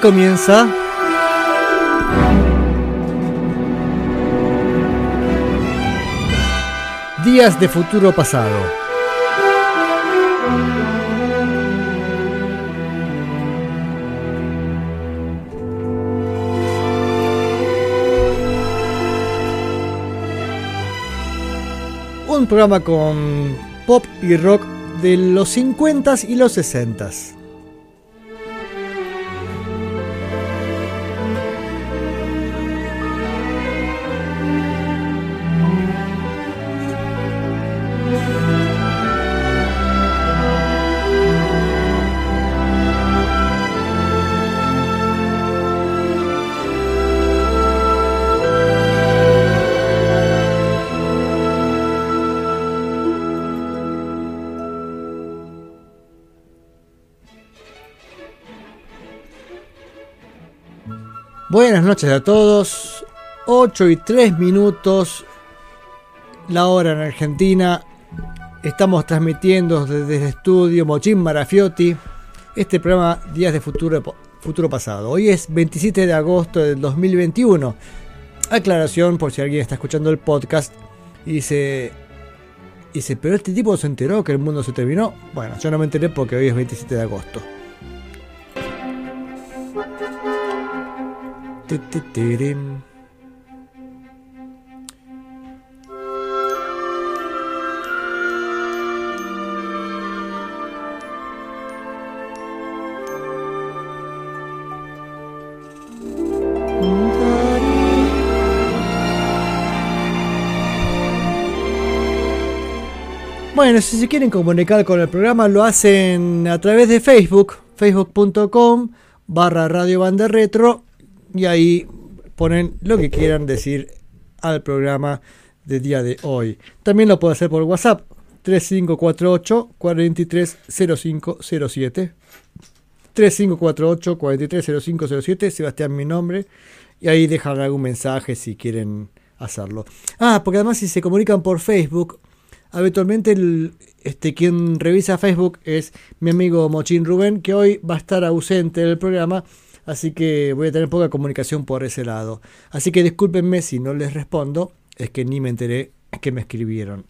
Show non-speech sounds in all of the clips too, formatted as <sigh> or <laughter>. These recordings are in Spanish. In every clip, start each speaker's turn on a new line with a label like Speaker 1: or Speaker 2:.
Speaker 1: Comienza Días de futuro pasado. Un programa con pop y rock de los 50s y los 60s. Noches a todos. 8 y 3 minutos. La hora en Argentina. Estamos transmitiendo desde el estudio Mochín Marafiotti. Este programa Días de Futuro, Futuro Pasado. Hoy es 27 de agosto del 2021. Aclaración por si alguien está escuchando el podcast y dice. Dice, pero este tipo se enteró que el mundo se terminó. Bueno, yo no me enteré porque hoy es 27 de agosto. Bueno, si se quieren comunicar con el programa lo hacen a través de Facebook, facebook.com barra Radio Banda Retro y ahí ponen lo que quieran decir al programa de día de hoy. También lo puede hacer por WhatsApp 3548 430507 3548 430507 Sebastián mi nombre y ahí dejan algún mensaje si quieren hacerlo. Ah, porque además si se comunican por Facebook, habitualmente el, este, quien revisa Facebook es mi amigo Mochín Rubén, que hoy va a estar ausente del programa, así que voy a tener poca comunicación por ese lado. Así que discúlpenme si no les respondo, es que ni me enteré que me escribieron.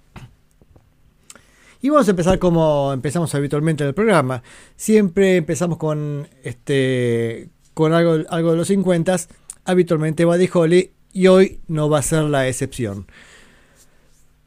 Speaker 1: Y vamos a empezar como empezamos habitualmente en el programa. Siempre empezamos con este con algo, algo de los 50, habitualmente Buddy Holly, y hoy no va a ser la excepción.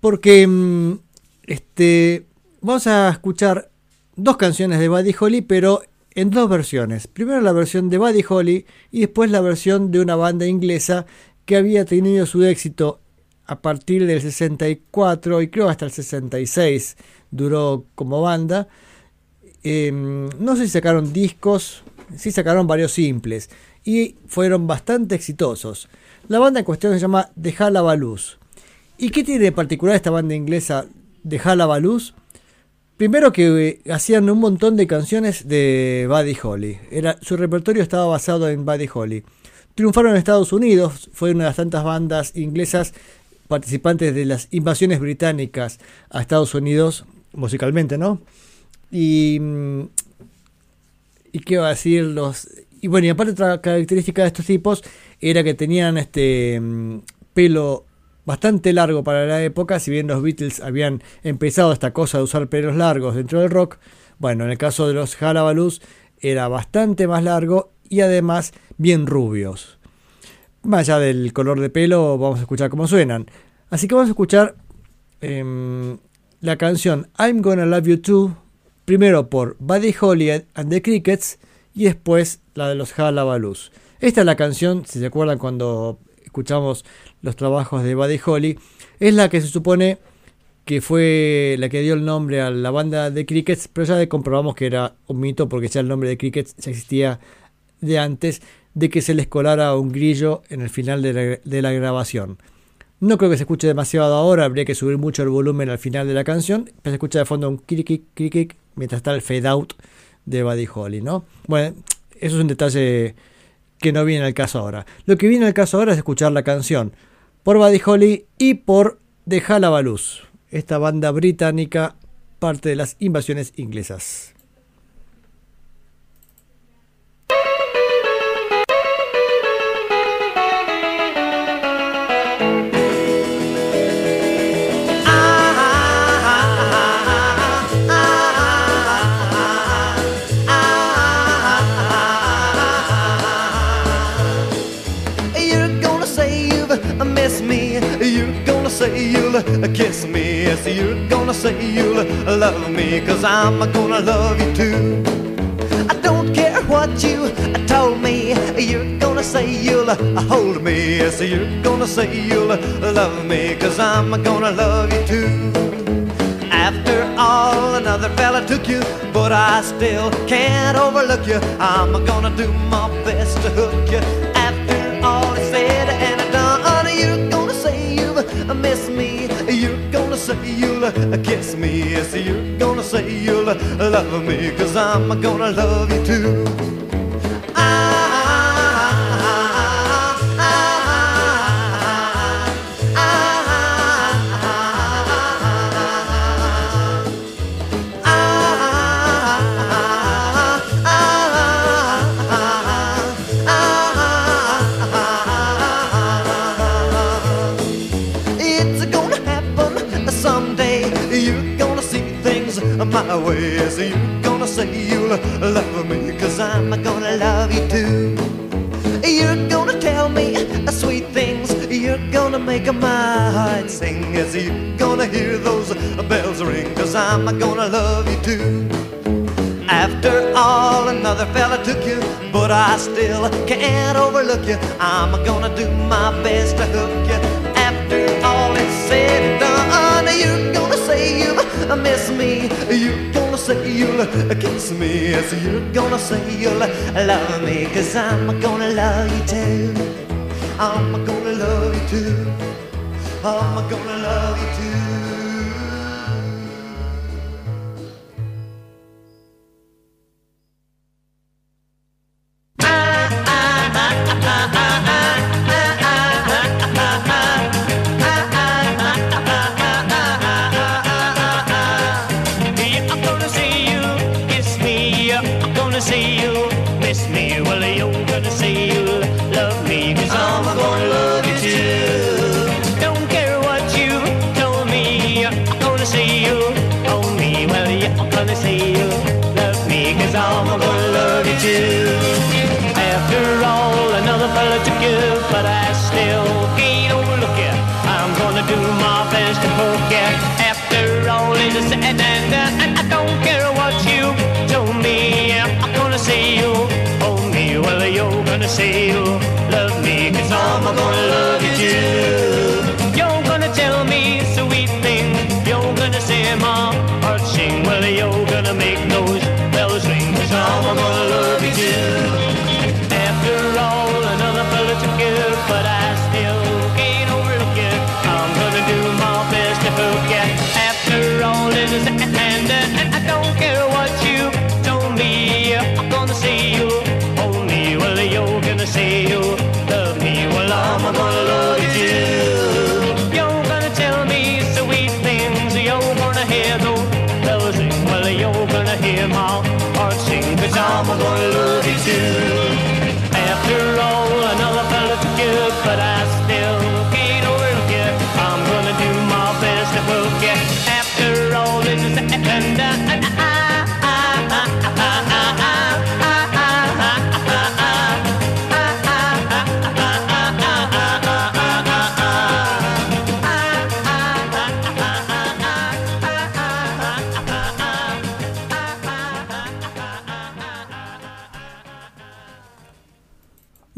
Speaker 1: Porque mm, este, vamos a escuchar dos canciones de Buddy Holly, pero en dos versiones. Primero la versión de Buddy Holly y después la versión de una banda inglesa que había tenido su éxito a partir del 64 y creo hasta el 66 duró como banda. Eh, no sé si sacaron discos, sí sacaron varios simples y fueron bastante exitosos. La banda en cuestión se llama The Halabaloo's. ¿Y qué tiene de particular esta banda inglesa de Halabaloo's? Primero que eh, hacían un montón de canciones de Buddy Holly. Era, su repertorio estaba basado en Buddy Holly. Triunfaron en Estados Unidos, fue una de las tantas bandas inglesas participantes de las invasiones británicas a Estados Unidos, musicalmente, ¿no? Y, mm, y qué va a decir los... Y bueno, y aparte otra característica de estos tipos era que tenían este mm, pelo bastante largo para la época, si bien los Beatles habían empezado esta cosa de usar pelos largos dentro del rock, bueno, en el caso de los Halabalus era bastante más largo y además bien rubios. Más allá del color de pelo, vamos a escuchar cómo suenan. Así que vamos a escuchar em, la canción I'm Gonna Love You Too, primero por Buddy Holly and the Crickets y después la de los Halabalus. Esta es la canción, si se acuerdan cuando escuchamos los trabajos de Buddy Holly, es la que se supone que fue la que dio el nombre a la banda de Crickets, pero ya comprobamos que era un mito porque ya el nombre de Crickets ya existía de antes de que se les colara un grillo en el final de la, grabación. No creo que se escuche demasiado ahora, habría que subir mucho el volumen al final de la canción, pero se escucha de fondo un crick crick mientras está el fade out de Buddy Holly, ¿no? Bueno, eso es un detalle que no viene al caso ahora. Lo que viene al caso ahora es escuchar la canción por Buddy Holly y por The Halabalus, esta banda británica parte de las invasiones inglesas.
Speaker 2: You're gonna say you'll love me, cause I'm gonna love you too. I don't care what you told me, you're gonna say you'll hold me. Yes, you're gonna say you'll love me, cause I'm gonna love you too. After all, another fella took you, but I still can't overlook you. I'm gonna do my best to hook you. After all is said say you'll kiss me. Yes, you're gonna say you'll love me. Cause I'm gonna love you too. My way. So you're gonna say you'll love me, cause I'm gonna love you too. You're gonna tell me sweet things, you're gonna make my heart sing. As you're gonna hear those bells ring, cause I'm gonna love you too. After all, another fella took you, but I still can't overlook you. I'm gonna do my best to hook you. After all is said miss me. You're gonna say you'll kiss me. Yes, you're gonna say you'll love me. Cause I'm gonna love you too. I'm gonna love you too. I'm gonna love you too.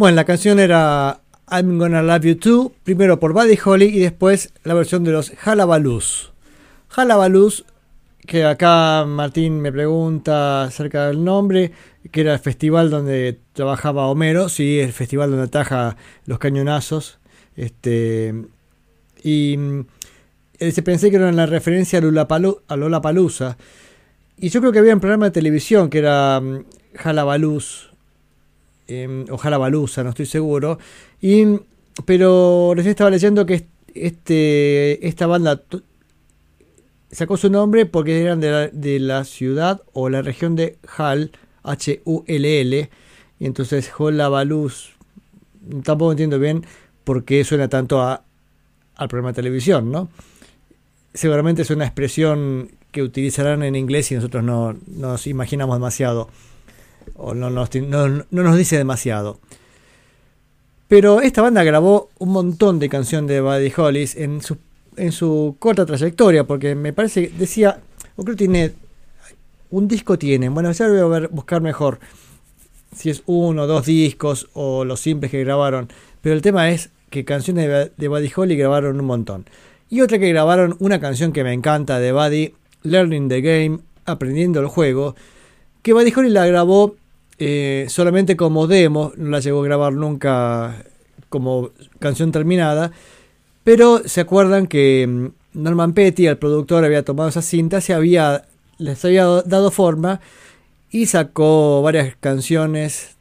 Speaker 1: Bueno, la canción era I'm Gonna Love You Too, primero por Buddy Holly y después la versión de los Jalabalus. Jalabalus, que acá Martín me pregunta acerca del nombre, que era el festival donde trabajaba Homero, sí, el festival donde ataja los cañonazos. Este, y mm, se pensé que era una referencia a Lola Palusa. Y yo creo que había un programa de televisión que era mm, Jalabaluz, eh, o Jalabalusa, no estoy seguro. Y, pero recién estaba leyendo que este, esta banda sacó su nombre porque eran de la, de la ciudad o la región de Hal, H-U-L-L. Y entonces Jalabaluz, tampoco entiendo bien por qué suena tanto a, al programa de televisión, ¿no? Seguramente es una expresión que utilizarán en inglés y nosotros no nos imaginamos demasiado o no nos, no, nos dice demasiado. Pero esta banda grabó un montón de canciones de Buddy Hollis en su, en su corta trayectoria, porque me parece que decía, o creo que tiene, un disco tiene, bueno, ya lo voy a ver, buscar mejor si es uno o dos discos o los simples que grabaron, pero el tema es que canciones de, de Buddy Holly grabaron un montón. Y otra que grabaron una canción que me encanta de Buddy, Learning the Game, aprendiendo el juego, que Buddy Holly la grabó eh, solamente como demo, no la llegó a grabar nunca como canción terminada, pero se acuerdan que mm, Norman Petty, el productor, había tomado esa cinta, se había, les había dado forma y sacó varias canciones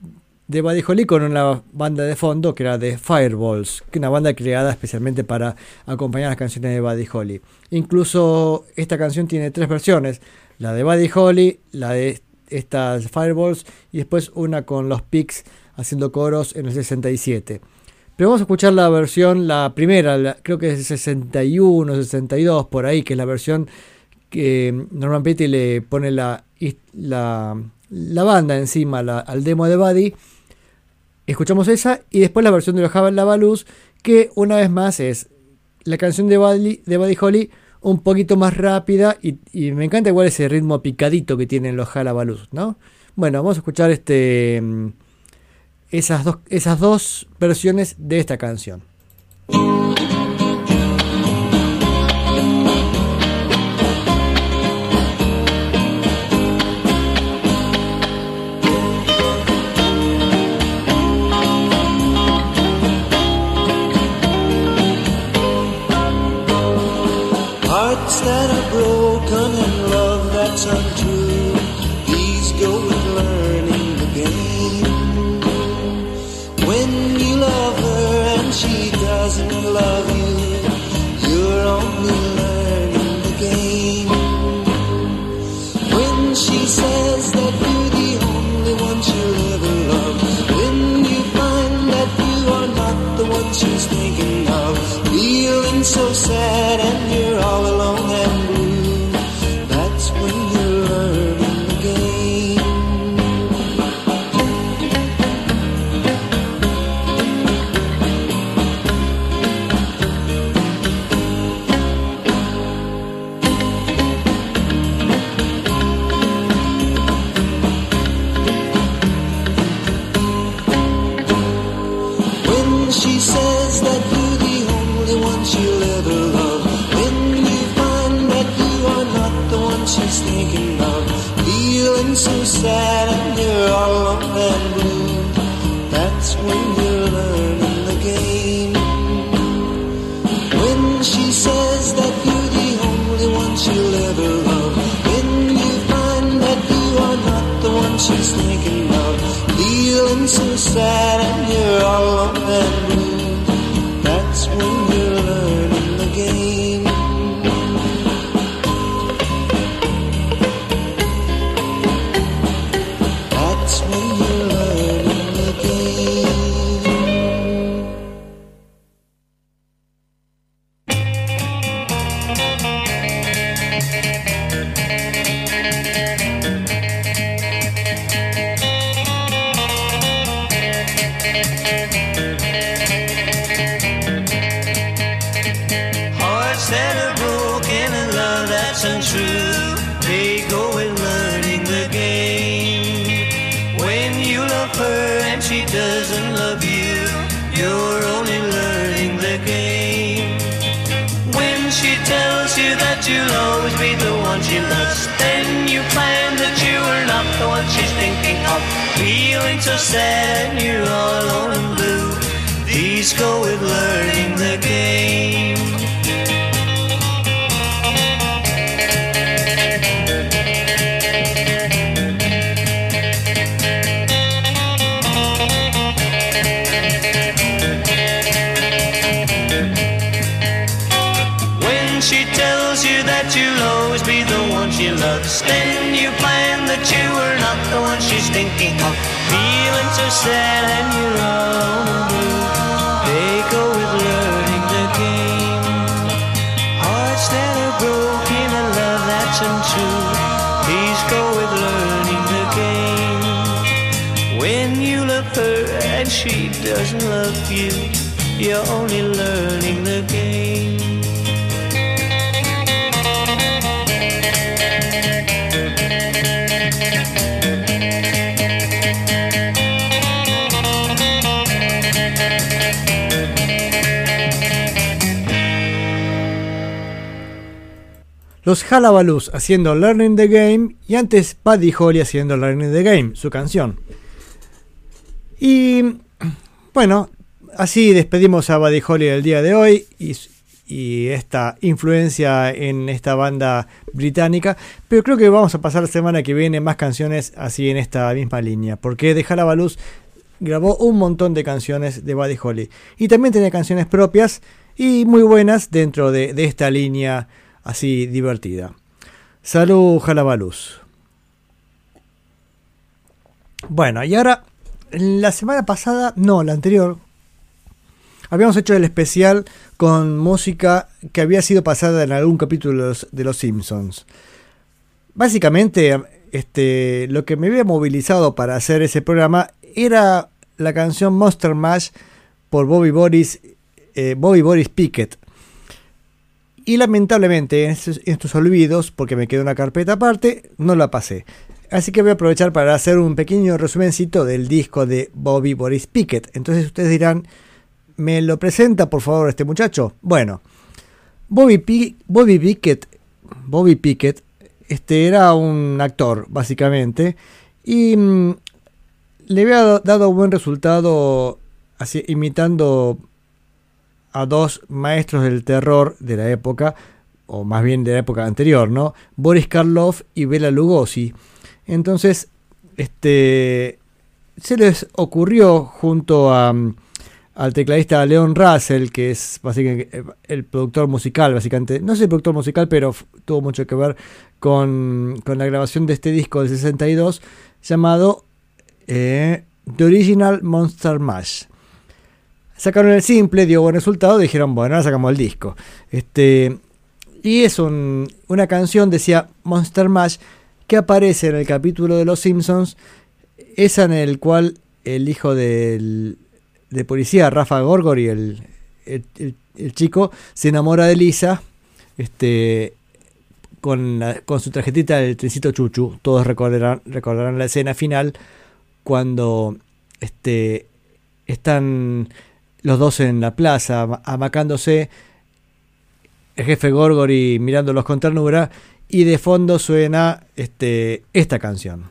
Speaker 1: de Buddy Holly con una banda de fondo que era de Fireballs, que una banda creada especialmente para acompañar las canciones de Buddy Holly. Incluso esta canción tiene tres versiones, la de Buddy Holly, la de estas Fireballs y después una con los Pigs haciendo coros en el 67. Pero vamos a escuchar la versión, la primera, creo que es el 61, 62, por ahí, que es la versión que Norman Petty le pone la, la, banda encima al demo de Buddy. Escuchamos esa y después la versión de los Luz que una vez más es la canción de Buddy, de Buddy Holly un poquito más rápida y, me encanta igual ese ritmo picadito que tienen los Jalabalus, ¿no? Bueno, vamos a escuchar este, mm, esas, dos, esas dos versiones de esta canción.
Speaker 3: so sad and sad and you're all alone sad and you're all alone and blue. These go with learning the game. When she tells you that you'll always be loves, then you find that you were not the one she's thinking of. Feeling so sad and you're all blue. They go with learning the game. Hearts that are broken and love that's untrue. Please go with learning the game. When you love her and she doesn't love you, you're only learning
Speaker 1: Los Halabalus haciendo Learning the Game y antes Buddy Holly haciendo Learning the Game, su canción. Y bueno, así despedimos a Buddy Holly el día de hoy y, esta influencia en esta banda británica. Pero creo que vamos a pasar la semana que viene más canciones así en esta misma línea, porque The Halabalus grabó un montón de canciones de Buddy Holly y también tenía canciones propias y muy buenas dentro de, de esta línea así divertida. Salud, Jalabaluz. Bueno, y ahora, la semana pasada, no, la anterior, habíamos hecho el especial con música que había sido pasada en algún capítulo de los, Simpsons. Básicamente, este, lo que me había movilizado para hacer ese programa era la canción Monster Mash por Bobby Boris, eh, Bobby Boris Pickett. Y lamentablemente en estos, olvidos, porque me quedó una carpeta aparte, no la pasé. Así que voy a aprovechar para hacer un pequeño resumencito del disco de Bobby Boris Pickett. Entonces ustedes dirán, ¿me lo presenta por favor este muchacho? Bueno, Bobby, Bobby Pickett, Bobby Pickett este, era un actor básicamente y mmm, le había dado buen resultado así, imitando a dos maestros del terror de la época, o más bien de la época anterior, ¿no? Boris Karloff y Bela Lugosi. Entonces, este, se les ocurrió junto a, al tecladista Leon Russell, que es básicamente el productor musical, básicamente, no sé el productor musical, pero tuvo mucho que ver con, con la grabación de este disco del 62, llamado eh, The Original Monster Mash sacaron el simple, dio buen resultado, dijeron, bueno, ahora sacamos el disco. Este, y es un, una canción, decía Monster Mash, que aparece en el capítulo de Los Simpsons, esa en el cual el hijo del, de policía, Rafa Gorgori, el, el, chico, se enamora de Lisa, este, con su tarjetita del trencito chuchu. Todos recordarán, recordarán la escena final cuando este, están los dos en la plaza, amacándose, el jefe Gorgori mirándolos con ternura, y de fondo suena este, esta canción.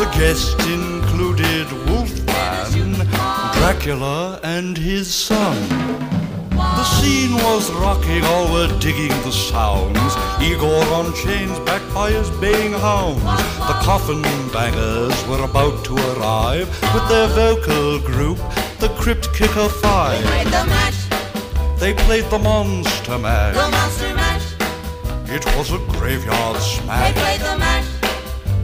Speaker 4: In a shoe,
Speaker 5: The guests included Wolfman, Dracula, and his son. The scene was rocking, all were digging the sounds. Igor on chains, backed by his baying hounds. The coffin bangers were about to arrive with their vocal group, the Crypt Kicker Five.
Speaker 6: They Played the mash,
Speaker 5: They played the Monster
Speaker 6: the monster mash.
Speaker 5: It was a graveyard
Speaker 6: They
Speaker 5: smash.
Speaker 6: played the mash,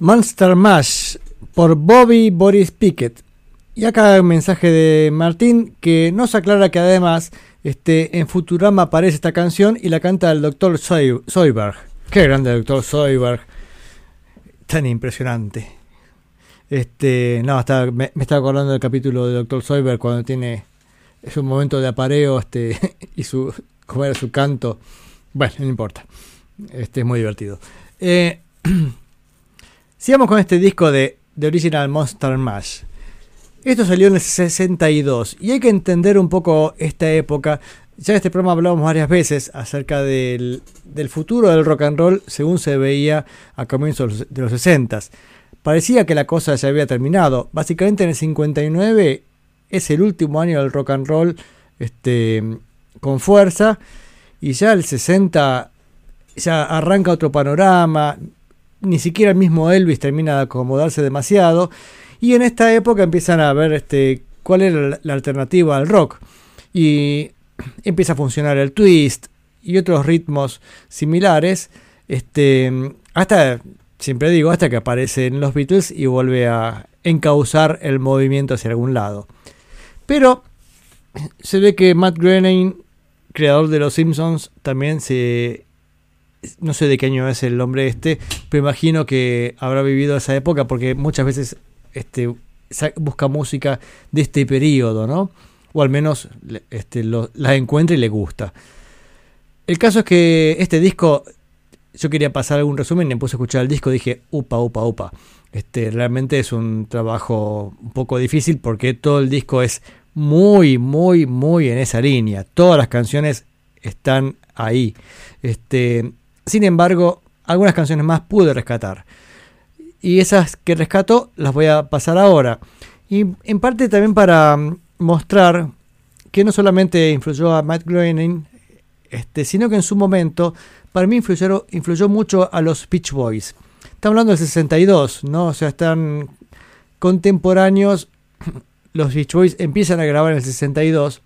Speaker 6: Monster Mash
Speaker 1: por Bobby Boris Pickett. Y acá hay un mensaje de Martín que nos aclara que además este, en Futurama aparece esta canción y la canta el. Zoy- Zoidberg. Qué grande el Dr. Zoidberg. Tan impresionante. Este, no, me, estaba acordando del capítulo de Dr. Zoidberg cuando tiene su momento de apareo este, <laughs> y su, era su canto. Bueno, no importa. Este es muy divertido. Eh, <clears throat> Sigamos con este disco de The Original Monster Mash. Esto salió en el 62 y hay que entender un poco esta época. Ya en este programa hablamos varias veces acerca del, del futuro del rock and roll según se veía a comienzos de los 60. Parecía que la cosa ya había terminado. Básicamente en el 59 es el último año del rock and roll este, con fuerza y ya el 60 ya arranca otro panorama, ni siquiera el mismo Elvis termina de acomodarse demasiado. Y en esta época empiezan a ver este, cuál era la, alternativa al rock. Y <clears throat> empieza a funcionar el twist y otros ritmos similares. Este, hasta, siempre digo, hasta que aparecen los Beatles y vuelve a encauzar el movimiento hacia algún lado. Pero se ve que Matt Groening, creador de Los Simpsons, también se no sé de qué año es el hombre este, pero imagino que habrá vivido esa época porque muchas veces este, busca música de este periodo, ¿no? O al menos este, lo- la encuentra y le gusta. El caso es que este disco, yo quería pasar algún resumen me puse a escuchar el disco dije, upa, upa, upa. Este, realmente es un trabajo un poco difícil porque todo el disco es muy, muy, muy en esa línea. Todas las canciones están ahí. Este, sin embargo, algunas canciones más pude rescatar. Y esas que rescato las voy a pasar ahora. Y en parte también para mm, mostrar que no solamente influyó a Matt Groening, este, sino que en su momento para mí influyó, influyó mucho a los Beach Boys. Estamos hablando del 62, ¿no? O sea, están contemporáneos. <clears throat> Los Beach Boys empiezan a grabar en el 62,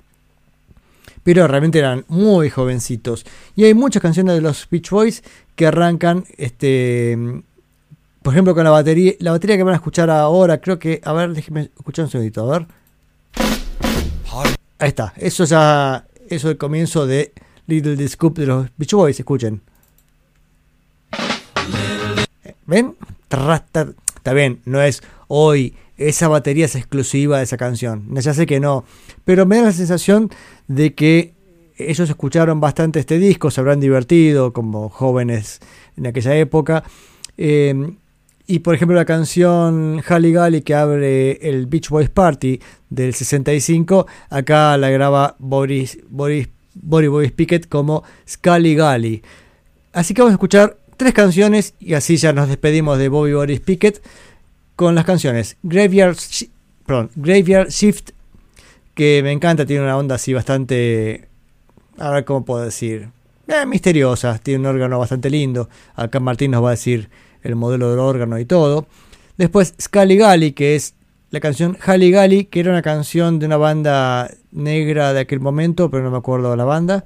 Speaker 1: pero realmente eran muy jovencitos. Y hay muchas canciones de los Beach Boys que arrancan, este, por ejemplo, con la batería, la batería que van a escuchar ahora. Creo que, a ver, déjenme escuchar un segundito, a ver. Ahí está, eso ya, eso es el comienzo de Little the Scoop de los Beach Boys, escuchen. ¿Ven? Está bien, no es hoy, esa batería es exclusiva de esa canción. Ya sé que no, pero me da la sensación de que ellos escucharon bastante este disco, se habrán divertido como jóvenes en aquella época. eh, Y por ejemplo la canción Halle Gally que abre el Beach Boys Party del 65, acá la graba Boris, Boris, Boris Pickett como Scully Gally. Así que vamos a escuchar tres canciones y así ya nos despedimos de Bobby Boris Pickett con las canciones Graveyard, perdón, Graveyard Shift, que me encanta, tiene una onda así bastante, a ver cómo puedo decir, eh, misteriosa, tiene un órgano bastante lindo. Acá Martín nos va a decir el modelo del órgano y todo. Después Scully Gally, que es la canción Halle Gally, que era una canción de una banda negra de aquel momento, pero no me acuerdo de la banda.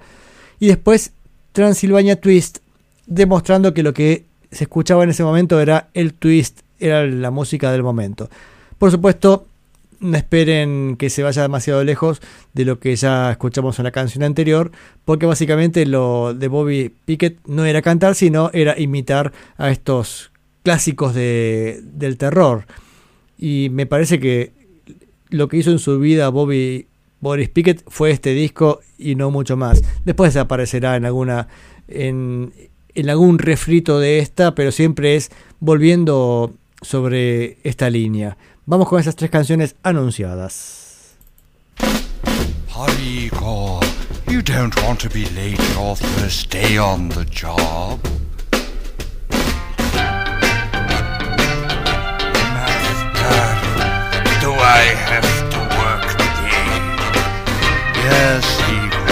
Speaker 1: Y después Transylvania Twist, demostrando que lo que se escuchaba en ese momento era el twist, era la música del momento. Por supuesto, no esperen que se vaya demasiado lejos de lo que ya escuchamos en la canción anterior, porque básicamente lo de Bobby Pickett no era cantar, sino era imitar a estos clásicos de- del terror. Y me parece que lo que hizo en su vida Bobby Boris Pickett fue este disco y no mucho más. Después aparecerá en alguna en, en algún refrito de esta, pero siempre es volviendo sobre esta línea. Vamos con esas tres canciones anunciadas.
Speaker 5: Hariko, you don't want to be late your first day on the job. Master, do I have to work today? Yes, Igor.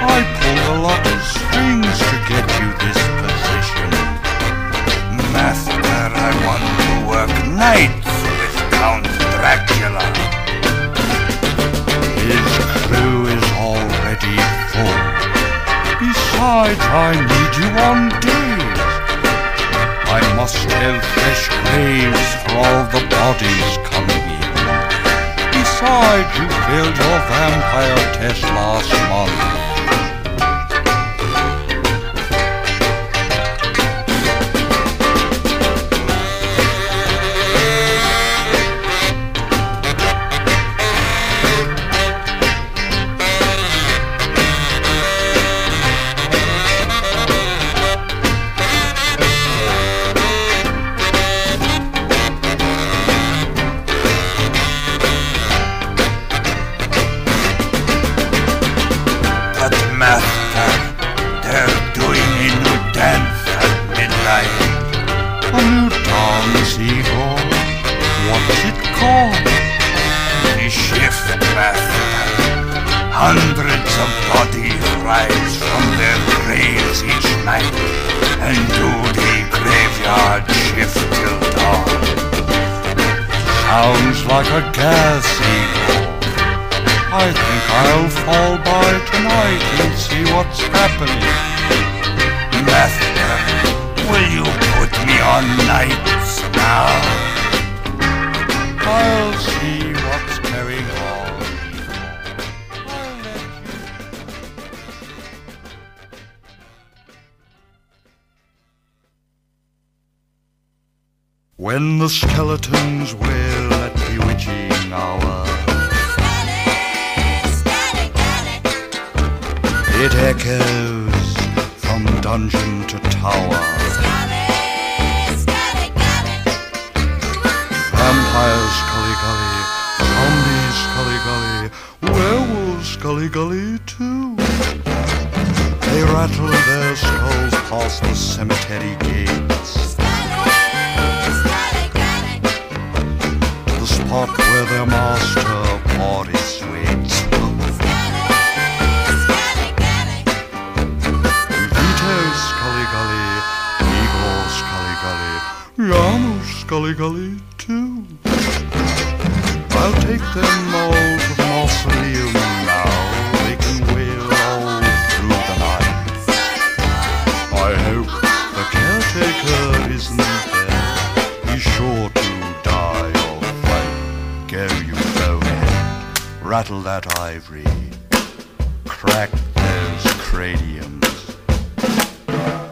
Speaker 5: I pulled a lot of strings to get you this position. Master, I want to work nights with Count Dracula. His crew is already full. Besides, I need you on days. I must have fresh graves for all the bodies coming in. Besides, you failed your vampire test last month. Hundreds of bodies rise from their graves each night and do the graveyard shift till dawn. Sounds like a gas, Igor. I think I'll fall by tonight and see what's happening. Master, will you put me on nights now? I'll When the skeletons wail at bewitching hour It echoes from dungeon to tower. Vampires Scully Gully, zombies Scully Gully, werewolves Scully Gully too. They rattle their skulls past the cemetery gates hot with their master party switch. Vito's Scully Scully Scully Gully too. I'll take them all. Rattle that ivory. Crack those craniums.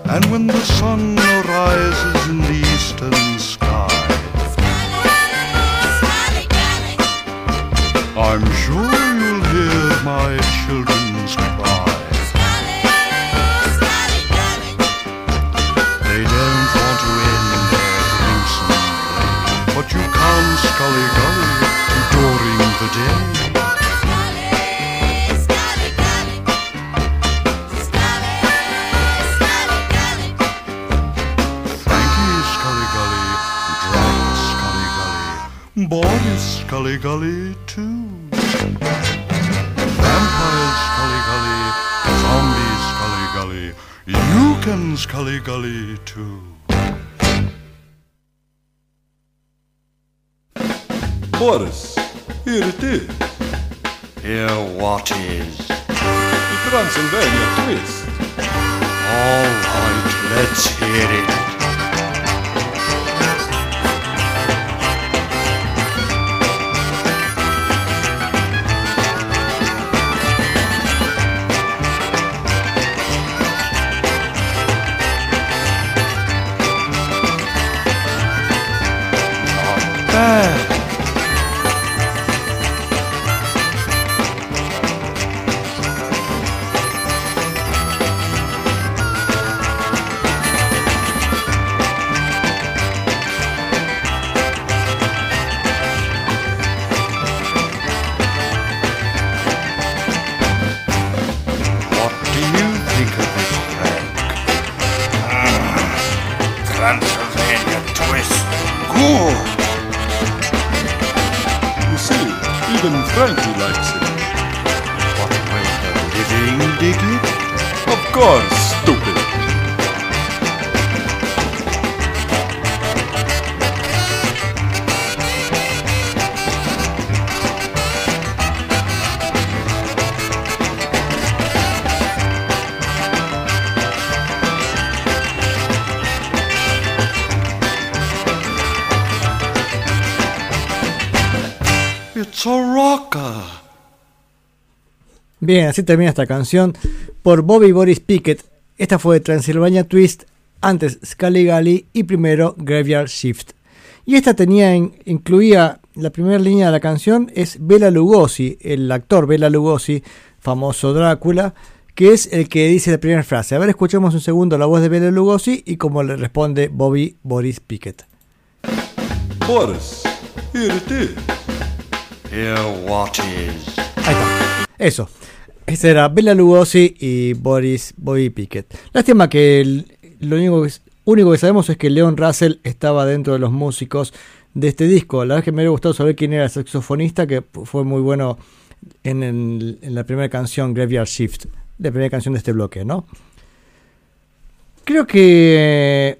Speaker 5: And when the sun arises in the eastern sky, I'm sure you'll hear my children's Gully too. Boris, here it is.
Speaker 7: Here what is?
Speaker 5: The Transylvania twist.
Speaker 7: All right, let's hear it.
Speaker 1: Bien, así termina esta canción por Bobby Boris Pickett. Esta fue Transylvania Twist, antes Gully y primero Graveyard Shift. Y esta tenía in- incluía la primera línea de la canción es Bela Lugosi, el actor Bela Lugosi, famoso Drácula, que es el que dice la primera frase. A ver, escuchemos un segundo la voz de Bela Lugosi y cómo le responde Bobby Boris Pickett.
Speaker 5: Boris, here it is.
Speaker 7: Here what is?
Speaker 1: Ahí está. Eso. Ese era Bela Lugosi y Boris Bobby Pickett. Lástima que lo único que, sabemos es que Leon Russell estaba dentro de los músicos de este disco. La verdad es que me hubiera gustado saber quién era el saxofonista, que fue muy bueno en, en la primera canción, Graveyard Shift, la primera canción de este bloque, ¿no? Creo que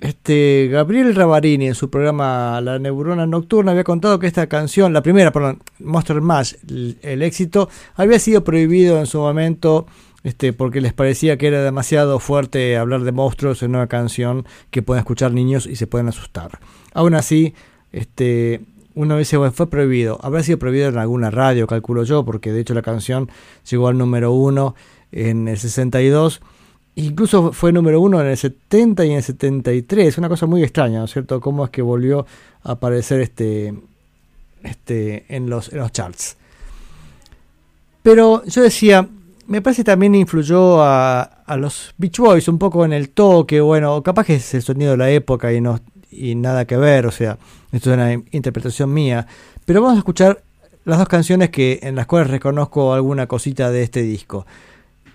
Speaker 1: este Gabriel Ravarini en su programa La Neurona Nocturna había contado que esta canción, la primera, perdón, Monster Mash, el, éxito, había sido prohibido en su momento este, porque les parecía que era demasiado fuerte hablar de monstruos en una canción que pueden escuchar niños y se pueden asustar. Aún así, este, una vez se fue prohibido. Habrá sido prohibido en alguna radio, calculo yo, porque de hecho la canción llegó al número uno en el 62. Incluso fue número uno en el 70 y en el 73. Una cosa muy extraña, ¿no es cierto? Cómo es que volvió a aparecer este, este, en, los, en los charts. Pero yo decía, me parece que también influyó a, a los Beach Boys un poco en el toque. Bueno, capaz que es el sonido de la época y, no, y nada que ver. O sea, esto es una interpretación mía. Pero vamos a escuchar las dos canciones que, en las cuales reconozco alguna cosita de este disco.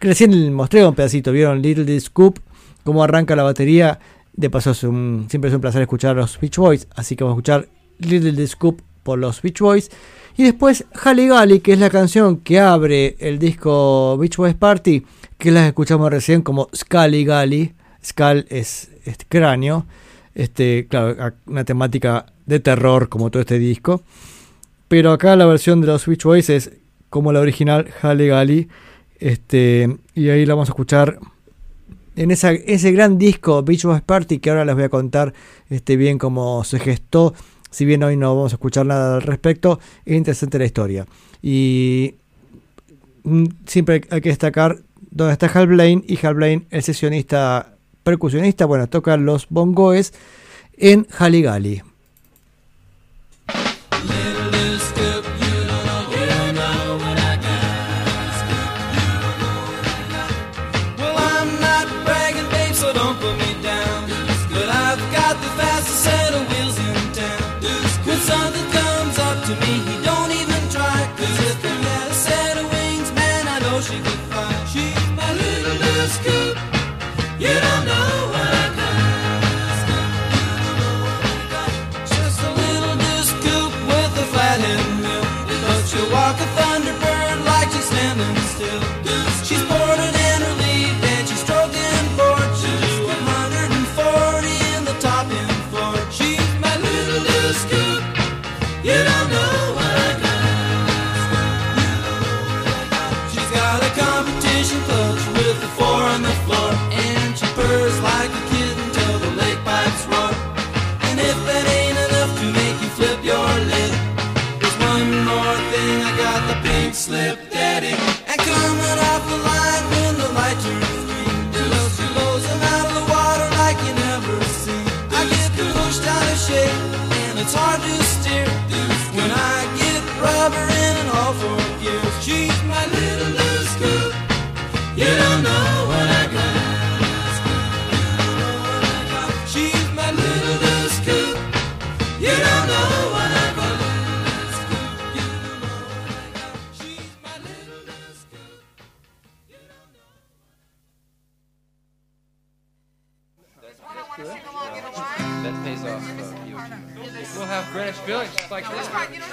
Speaker 1: Recién mostré un pedacito, vieron Little Scoop, cómo arranca la batería. De paso, es un- siempre es un placer escuchar a los Beach Boys, así que vamos a escuchar Little Scoop por los Beach Boys. Y después Halle Gally, que es la canción que abre el disco Beach Boys Party, que la escuchamos recién como Scully Gally. Skull es, cráneo, este, claro, una temática de terror como todo este disco. Pero acá la versión de los Beach Boys es como la original Halle Gally. Este, y ahí la vamos a escuchar en esa, ese gran disco Beach Boys Party que ahora les voy a contar este, bien cómo se gestó. Si bien hoy no vamos a escuchar nada al respecto, es interesante la historia. Y mm, siempre hay que destacar dónde está Hal Blaine y Hal Blaine, el sesionista percusionista, bueno, toca los bongoes en Haligali.
Speaker 8: Like
Speaker 9: this.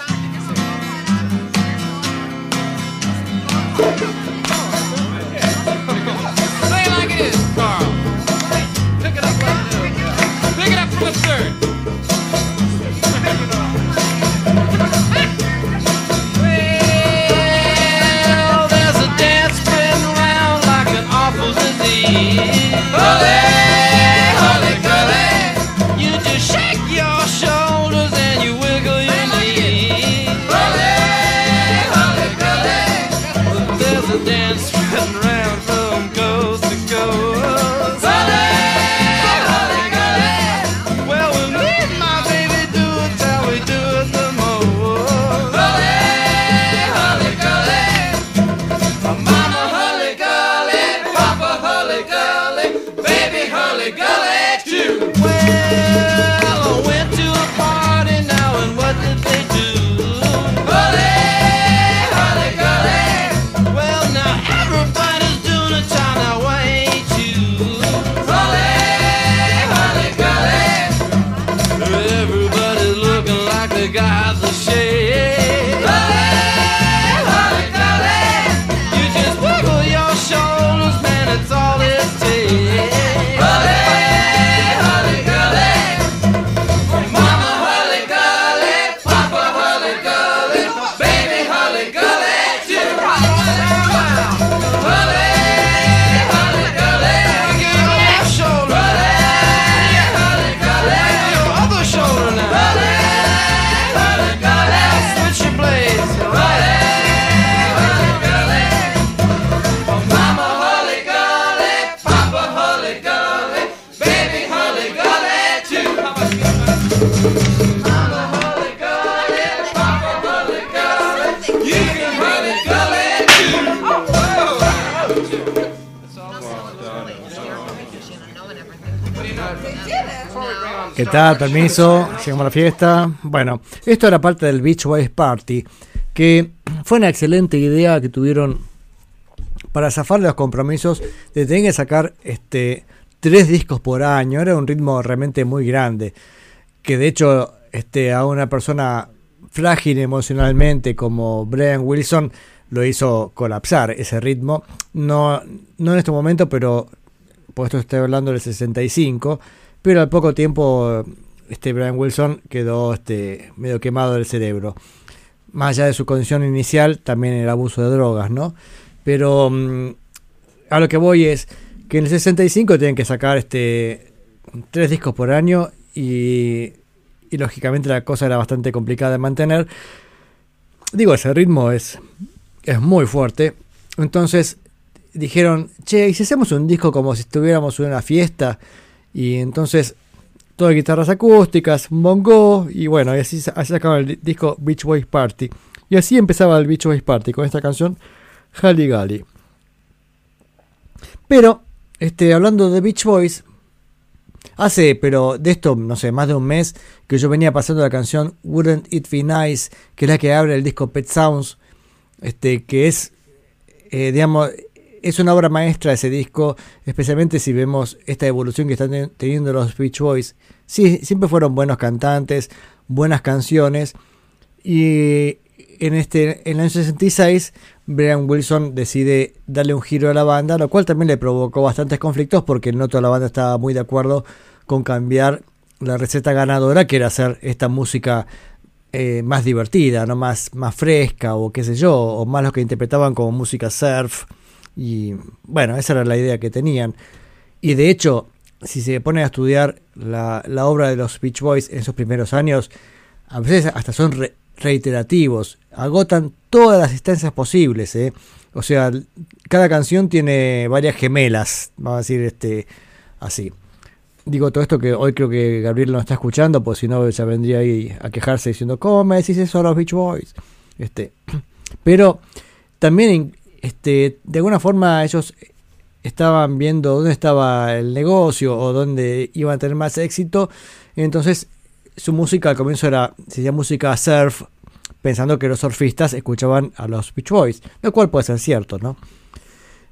Speaker 1: Permiso, llegamos a la fiesta. Bueno, esto era parte del Beach Boys Party, que fue una excelente idea que tuvieron para zafar los compromisos de tener que sacar este tres discos por año. Era un ritmo realmente muy grande, que de hecho este, a una persona frágil emocionalmente como Brian Wilson lo hizo colapsar ese ritmo. No, no en este momento, pero por esto estoy hablando del 65, pero al poco tiempo este Brian Wilson quedó este, medio quemado del cerebro. Más allá de su condición inicial, también el abuso de drogas, ¿no? Pero mm, a lo que voy es que en el 65 tienen que sacar este tres discos por año y, y lógicamente la cosa era bastante complicada de mantener. Digo, ese ritmo es, es muy fuerte. Entonces dijeron, che, ¿y si hacemos un disco como si estuviéramos en una fiesta? Y entonces, todas guitarras acústicas, bongo, y bueno, y así, así el di- disco Beach Boys Party. Y así empezaba el Beach Boys Party con esta canción, Hally Gally. Pero, este, hablando de Beach Boys, hace, pero de esto, no sé, más de un mes, que yo venía pasando la canción Wouldn't It Be Nice, que es la que abre el disco Pet Sounds, este, que es, eh, digamos, es una obra maestra ese disco, especialmente si vemos esta evolución que están ten- teniendo los Beach Boys. Sí, siempre fueron buenos cantantes, buenas canciones, y en este en el año 66 Brian Wilson decide darle un giro a la banda, lo cual también le provocó bastantes conflictos porque no toda la banda estaba muy de acuerdo con cambiar la receta ganadora, que era hacer esta música eh, más divertida, no más, más fresca o qué sé yo, o más los que interpretaban como música surf. Y bueno, esa era la idea que tenían. Y de hecho, si se pone a estudiar la, la obra de los Beach Boys en sus primeros años, a veces hasta son re- reiterativos, agotan todas las instancias posibles. ¿eh? O sea, cada canción tiene varias gemelas, vamos a decir este así. Digo todo esto que hoy creo que Gabriel no está escuchando, pues si no ya vendría ahí a quejarse diciendo, ¿cómo me decís eso a los Beach Boys? Este, <clears throat> pero también este, de alguna forma ellos estaban viendo dónde estaba el negocio o dónde iban a tener más éxito. Entonces su música al comienzo era, sería música surf, pensando que los surfistas escuchaban a los Beach Boys, lo cual puede ser cierto, ¿no?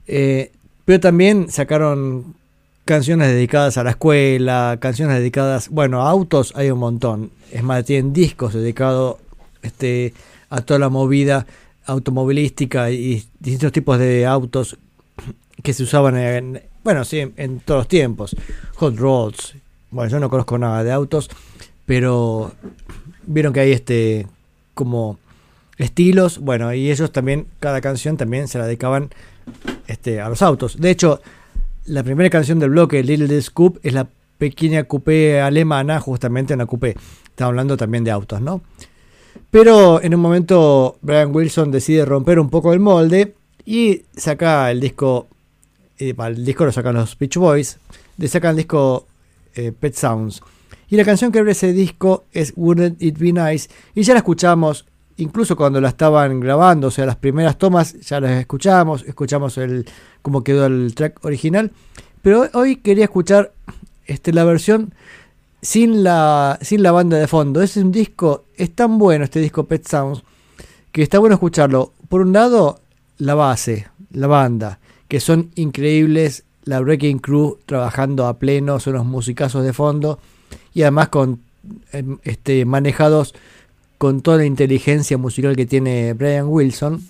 Speaker 1: Eh, pero también sacaron canciones dedicadas a la escuela, canciones dedicadas, bueno, a autos hay un montón. Es más, tienen discos dedicados este, a toda la movida automovilística y distintos tipos de autos que se usaban en, bueno, sí, en, todos los tiempos. Hot rods. Bueno, yo no conozco nada de autos, pero vieron que hay este como estilos, bueno, y ellos también cada canción también se la dedicaban este a los autos. De hecho, la primera canción del bloque, Little Scoop, es la pequeña coupé alemana, justamente una coupé. Estamos hablando también de autos, ¿no? Pero en un momento Brian Wilson decide romper un poco el molde y saca el disco, eh, el disco lo sacan los Beach Boys, le sacan el disco eh, Pet Sounds. Y la canción que abre ese disco es Wouldn't It Be Nice y ya la escuchamos incluso cuando la estaban grabando, o sea, las primeras tomas ya las escuchamos, escuchamos el cómo quedó el track original, pero hoy quería escuchar este, la versión sin la, sin la banda de fondo. Es un disco, es tan bueno este disco Pet Sounds, que está bueno escucharlo. Por un lado, la base, la banda, que son increíbles, la Breaking Crew trabajando a pleno, son los musicazos de fondo, y además con em, este, manejados con toda la inteligencia musical que tiene Brian Wilson.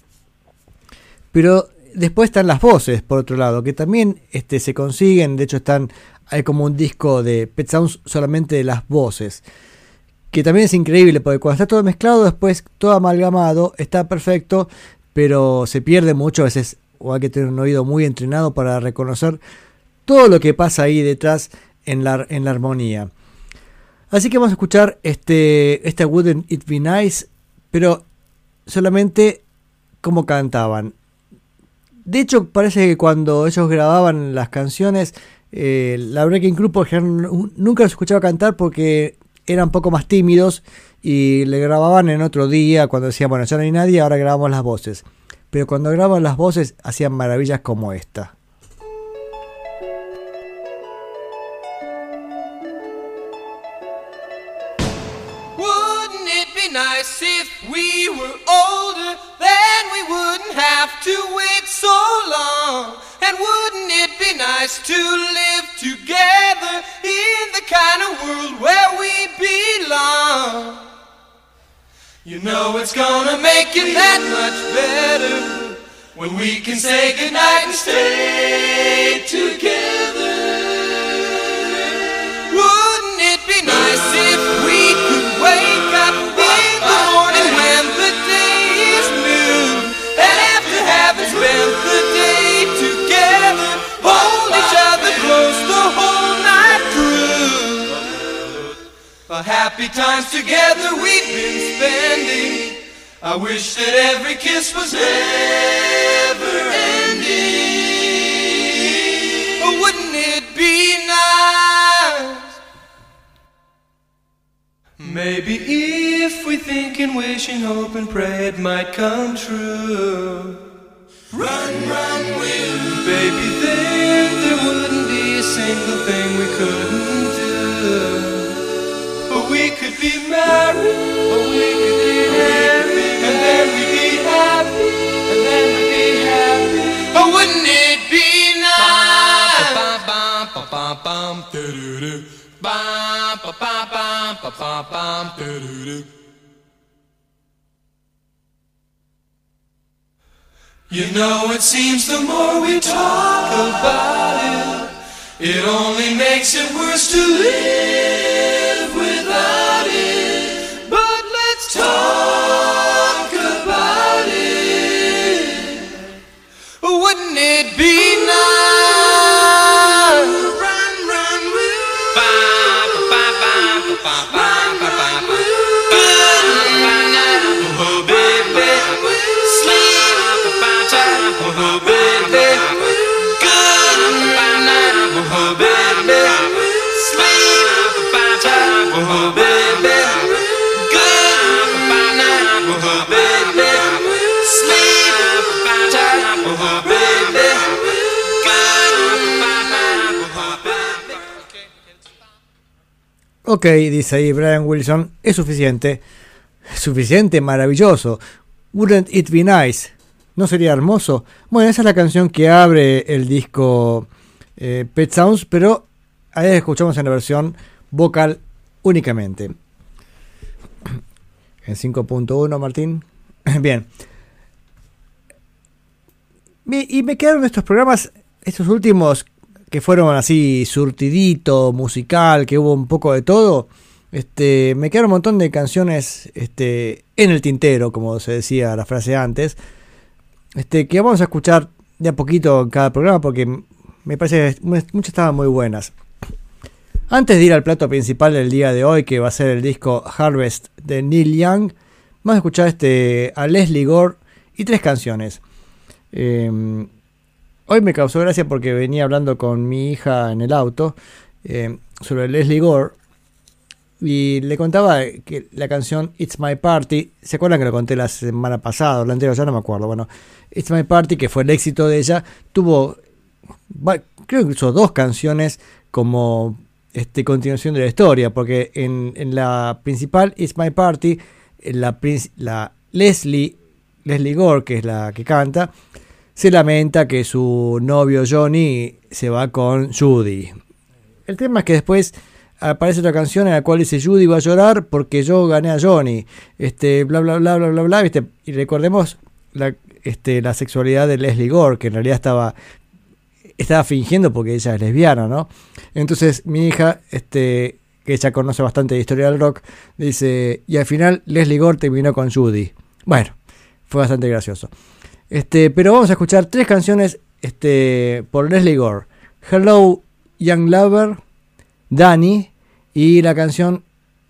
Speaker 1: Pero después están las voces, por otro lado, que también este, se consiguen, de hecho están, hay como un disco de Pet Sounds solamente de las voces, que también es increíble, porque cuando está todo mezclado, después todo amalgamado, está perfecto, pero se pierde mucho, a veces o hay que tener un oído muy entrenado para reconocer todo lo que pasa ahí detrás en la, en la armonía. Así que vamos a escuchar este, este Wouldn't It Be Nice, pero solamente como cantaban. De hecho, parece que cuando ellos grababan las canciones, eh, la Breaking ejemplo, nunca los escuchaba cantar porque eran un poco más tímidos y le grababan en otro día cuando decían, bueno, ya no hay nadie, ahora grabamos las voces. Pero cuando grababan las voces hacían maravillas como esta.
Speaker 9: Then we wouldn't have to wait so long. And wouldn't it be nice to live together in the kind of world where we belong? You know it's gonna make it that much better when we can say goodnight and stay together. Wouldn't it be nice if The happy times together we've been spending. I wish that every kiss was never ending. Oh, wouldn't it be nice? Maybe if we think and wish and hope and pray it might come true. Run, run, will. Baby, then there wouldn't be a single thing we couldn't be married. bum da doo doo bum ba ba bum ba ba bum da doo You know it seems the more we talk about it, it only makes it worse to live.
Speaker 1: Ok, dice ahí Brian Wilson, es suficiente. Suficiente, maravilloso. Wouldn't it be nice? ¿No sería hermoso? Bueno, esa es la canción que abre el disco eh, Pet Sounds, pero ahí escuchamos en la versión vocal únicamente. En 5.1, Martín. <laughs> Bien. Y me quedaron estos programas, estos últimos que fueron así surtidito, musical, que hubo un poco de todo. Este, me quedaron un montón de canciones este, en el tintero, como se decía la frase antes. Este, que vamos a escuchar de a poquito en cada programa porque me parece que muchas estaban muy buenas. Antes de ir al plato principal del día de hoy, que va a ser el disco Harvest de Neil Young, vamos a escuchar este, a Leslie Gore y tres canciones. Eh, hoy me causó gracia porque venía hablando con mi hija en el auto eh, sobre Leslie Gore y le contaba que la canción It's My Party, ¿se acuerdan que lo conté la semana pasada la anterior? Ya no me acuerdo. Bueno, It's My Party, que fue el éxito de ella, tuvo, creo incluso dos canciones como este, continuación de la historia, porque en, en la principal It's My Party, en la, la Leslie, Leslie Gore, que es la que canta, se lamenta que su novio Johnny se va con Judy. El tema es que después aparece otra canción en la cual dice Judy va a llorar porque yo gané a Johnny. Este, bla bla bla bla bla bla. Y recordemos este, la sexualidad de Leslie Gore, que en realidad estaba, estaba fingiendo porque ella es lesbiana, ¿no? Entonces mi hija, este, que ella conoce bastante de historia del rock, dice, y al final Leslie Gore terminó con Judy. Bueno, fue bastante gracioso. Este, pero vamos a escuchar tres canciones este, por Leslie Gore. Hello Young Lover, Danny y la canción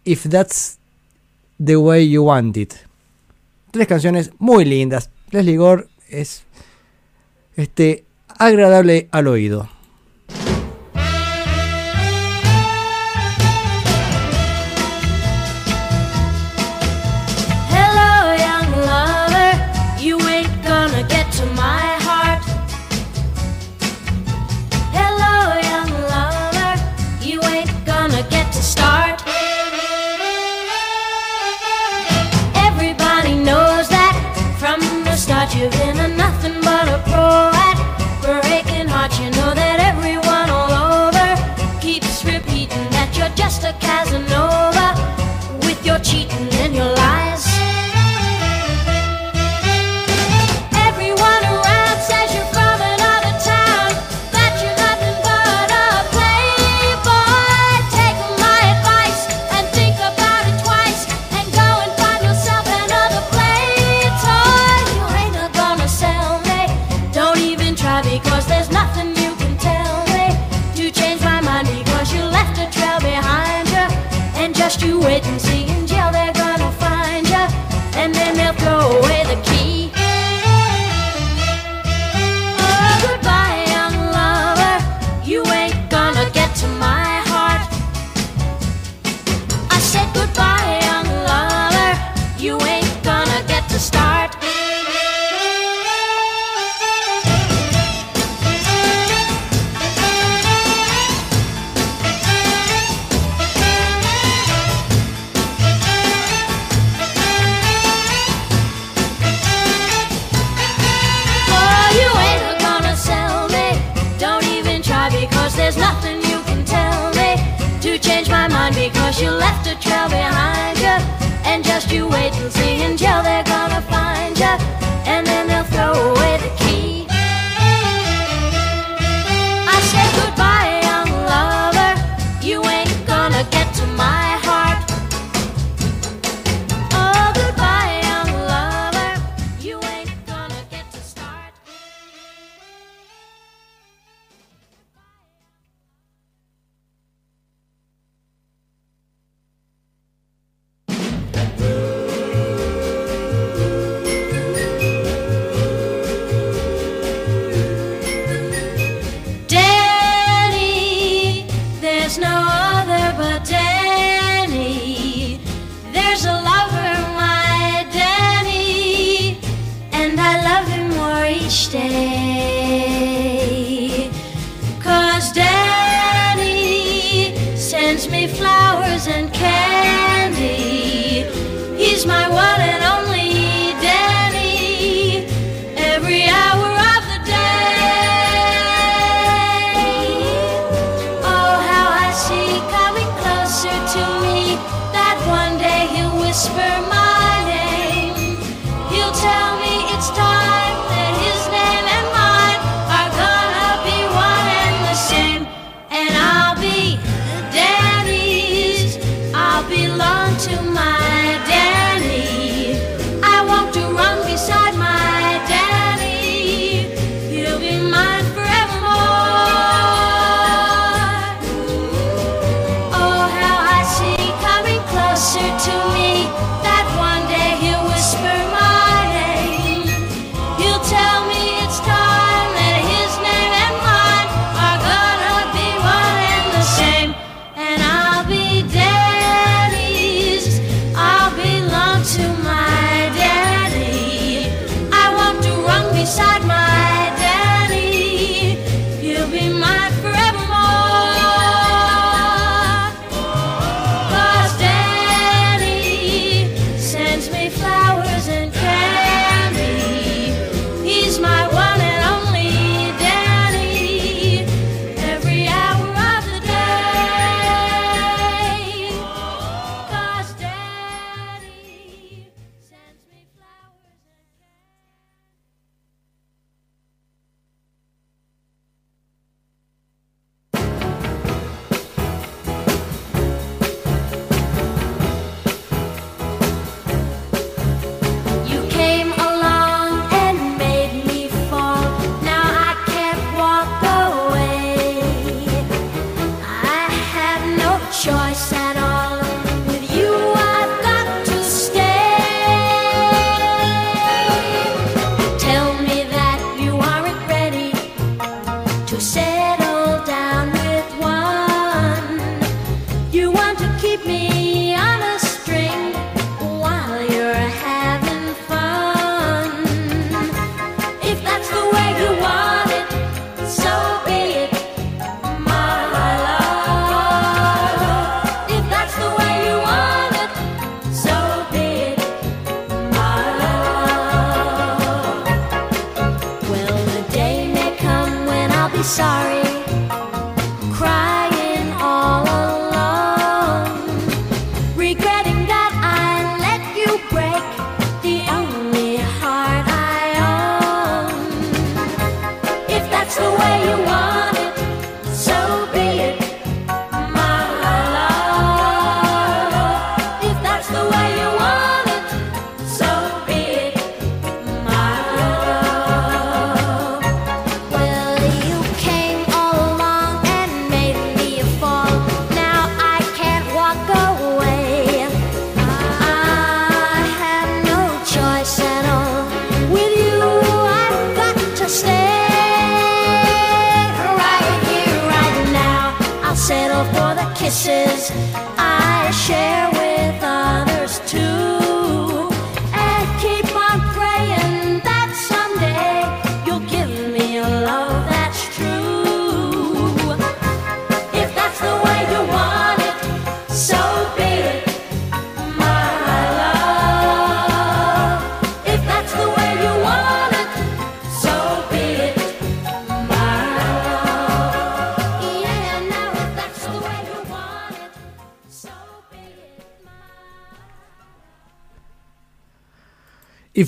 Speaker 1: If That's the Way You Want It. Tres canciones muy lindas. Leslie Gore es este, agradable al oído.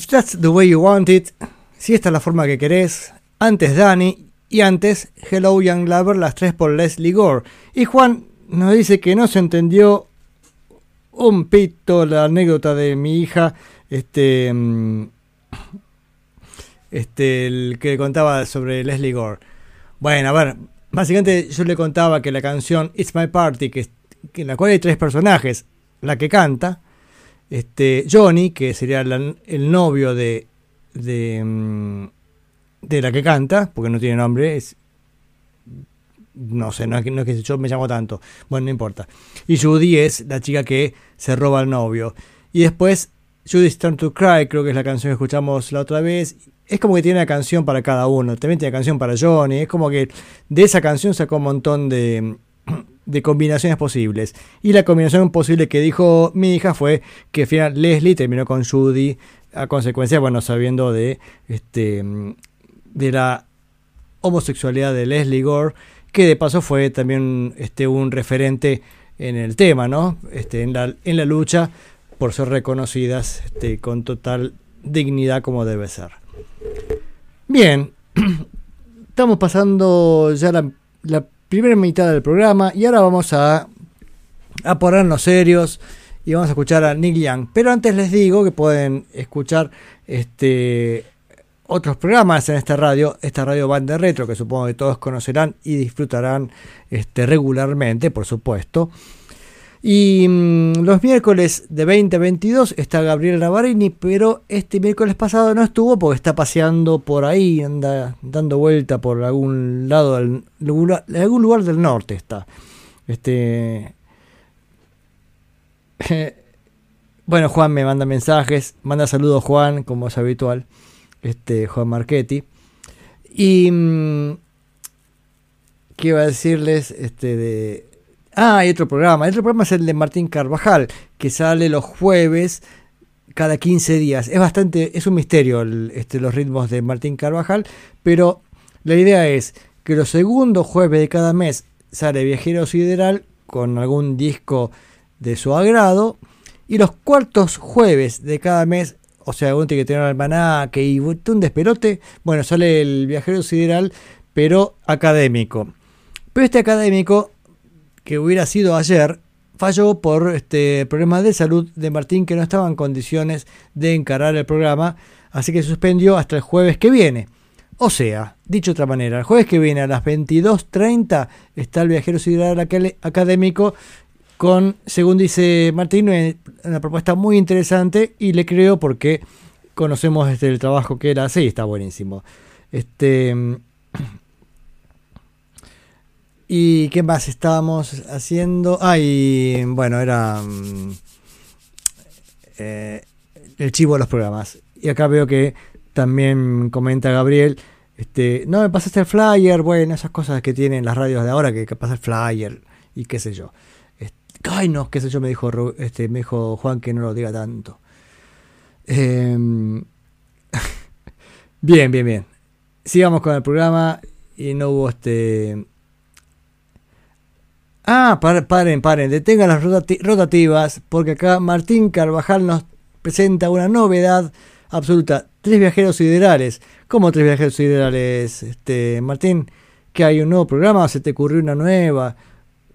Speaker 10: That's the way you want it.
Speaker 1: Si esta es la forma que querés. Antes Danny y antes Hello Young Lover, las tres por Leslie Gore. Y Juan nos dice que no se entendió un pito la anécdota de mi hija. Este. Mm, este, el que contaba sobre Leslie Gore. Bueno, a ver, básicamente yo le contaba que la canción It's My Party, que, que en la cual hay tres personajes, la que canta, este, Johnny, que sería el novio de, de, mm, de, la que canta, porque no tiene nombre, es, no sé, no es, que, no es que yo me llamo tanto, bueno, no importa. Y Judy es la chica que se roba al novio. Y después Judy Turn to Cry, creo que es la canción que escuchamos la otra vez. Es como que tiene una canción para cada uno, también tiene canción para Johnny, es como que de esa canción sacó un montón de, <coughs> de combinaciones posibles. Y la combinación posible que dijo mi hija fue que al final Leslie terminó con Judy a consecuencia, bueno, sabiendo de, este, de la homosexualidad de Leslie Gore, que de paso fue también este, un referente en el tema, ¿no? Este, en, la, en la lucha por ser reconocidas este, con total dignidad como debe ser. Bien, <coughs> estamos pasando ya la primera mitad del programa y ahora vamos a, a ponernos serios y vamos a escuchar a Nick Young. Pero antes les digo que pueden escuchar este otros programas en esta radio, esta radio Banda Retro, que supongo que todos conocerán y disfrutarán este, regularmente, por supuesto. Y mm, los miércoles de 20 a 22 está Gabriel Ravarini, pero este miércoles pasado no estuvo porque está paseando por ahí, anda dando vuelta por algún lado, del, algún lugar del norte está. Este, <laughs> bueno, Juan me manda mensajes, manda saludos Juan, como es habitual, este Juan Marchetti. Y mm, qué iba a decirles este de Ah, hay otro programa. El otro programa es el de Martín Carvajal, que sale los jueves cada 15 días. Es bastante, es un misterio este, los ritmos de Martín Carvajal, pero la idea es que los segundos jueves de cada mes sale Viajero Sideral con algún disco de su agrado y los cuartos jueves de cada mes, o sea, uno tiene que tener un almanaque y un despelote, bueno, sale el Viajero Sideral, pero académico. Pero este académico que hubiera sido ayer, falló por este problemas de salud de Martín que no estaba en condiciones de encarar el programa, así que suspendió hasta el jueves que viene. O sea, dicho de otra manera, el jueves que viene a las 22.30 está el viajero sideral académico con, según dice Martín, una una propuesta muy interesante y le creo porque conocemos este, el trabajo que él hace y está buenísimo. Este, ¿Y qué más estábamos haciendo? Ah, y bueno, era mm, eh, el chivo de los programas. Y acá veo que también comenta Gabriel, este, no me pasaste el flyer, bueno, esas cosas que tienen las radios de ahora, que, que pasa el flyer y qué sé yo. Este, ay, no, qué sé yo, me dijo, este, me dijo Juan que no lo diga tanto. Em, <laughs> bien, bien, bien. Sigamos con el programa y no hubo este... Ah, par- paren, paren, detengan las rotati- rotativas, porque acá Martín Carvajal nos presenta una novedad absoluta. Tres viajeros siderales. ¿Cómo tres viajeros siderales, este, Martín? ¿Que hay un nuevo programa? ¿Se te ocurrió una nueva?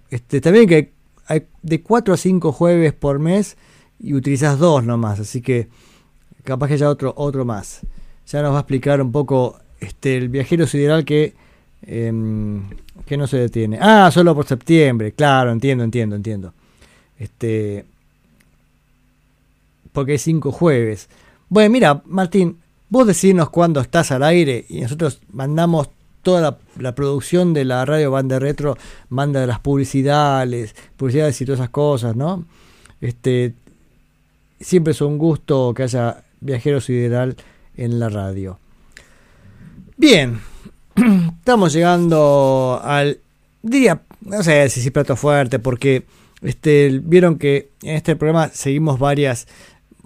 Speaker 1: Este, también que hay de cuatro a cinco jueves por mes y utilizas dos nomás, así que capaz que ya otro, otro más. Ya nos va a explicar un poco este, el viajero sideral que em, que no se detiene. Ah, solo por septiembre, claro, entiendo, entiendo, entiendo. Este. Porque hay cinco jueves. Bueno, mira, Martín, vos decirnos cuándo estás al aire y nosotros mandamos toda la, producción de la radio Banda Retro, manda las publicidades, publicidades y todas esas cosas, ¿no? Este. Siempre es un gusto que haya viajero sideral en la radio. Bien, <clears throat> estamos llegando al diría no sé si si plato fuerte porque este vieron que en este programa seguimos varias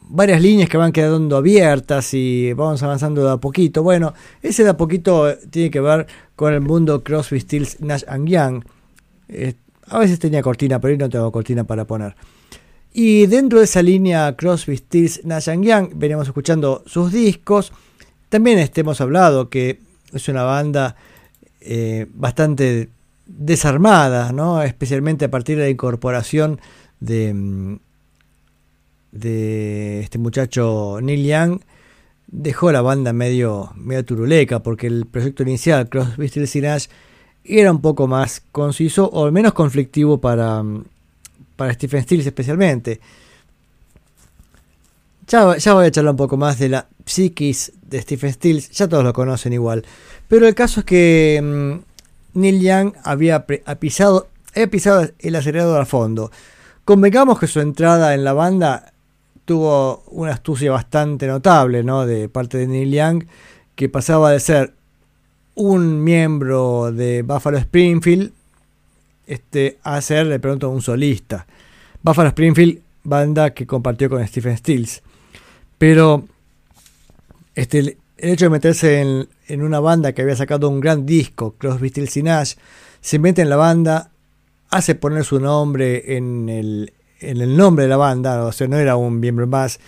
Speaker 1: varias líneas que van quedando abiertas y vamos avanzando de a poquito. Bueno ese de a poquito tiene que ver con el mundo Crosby Stills Nash and Young. Eh, a veces tenía cortina pero hoy no tengo cortina para poner. Y dentro de esa línea Crosby Stills Nash and Young venimos escuchando sus discos. También este, hemos hablado que es una banda eh, bastante desarmada, ¿no? especialmente a partir de la incorporación de, mm, de este muchacho Neil Young. Dejó la banda medio, medio turuleca porque el proyecto inicial, Crosby, Stills y Nash, era un poco más conciso o menos conflictivo para, mm, para Stephen Stills especialmente. Ya, ya voy a charlar un poco más de la psiquis de Stephen Stills, ya todos lo conocen igual. Pero el caso es que mm, Neil Young había pisado, había pisado el acelerador al fondo. Convengamos que su entrada en la banda tuvo una astucia bastante notable ¿no? de parte de Neil Young, que pasaba de ser un miembro de Buffalo Springfield este, a ser de pronto un solista. Buffalo Springfield, banda que compartió con Stephen Stills. Pero este, el hecho de meterse en, en una banda que había sacado un gran disco, Crosby, Stills y Nash, se mete en la banda, hace poner su nombre en el, en el nombre de la banda, o sea, no era un miembro más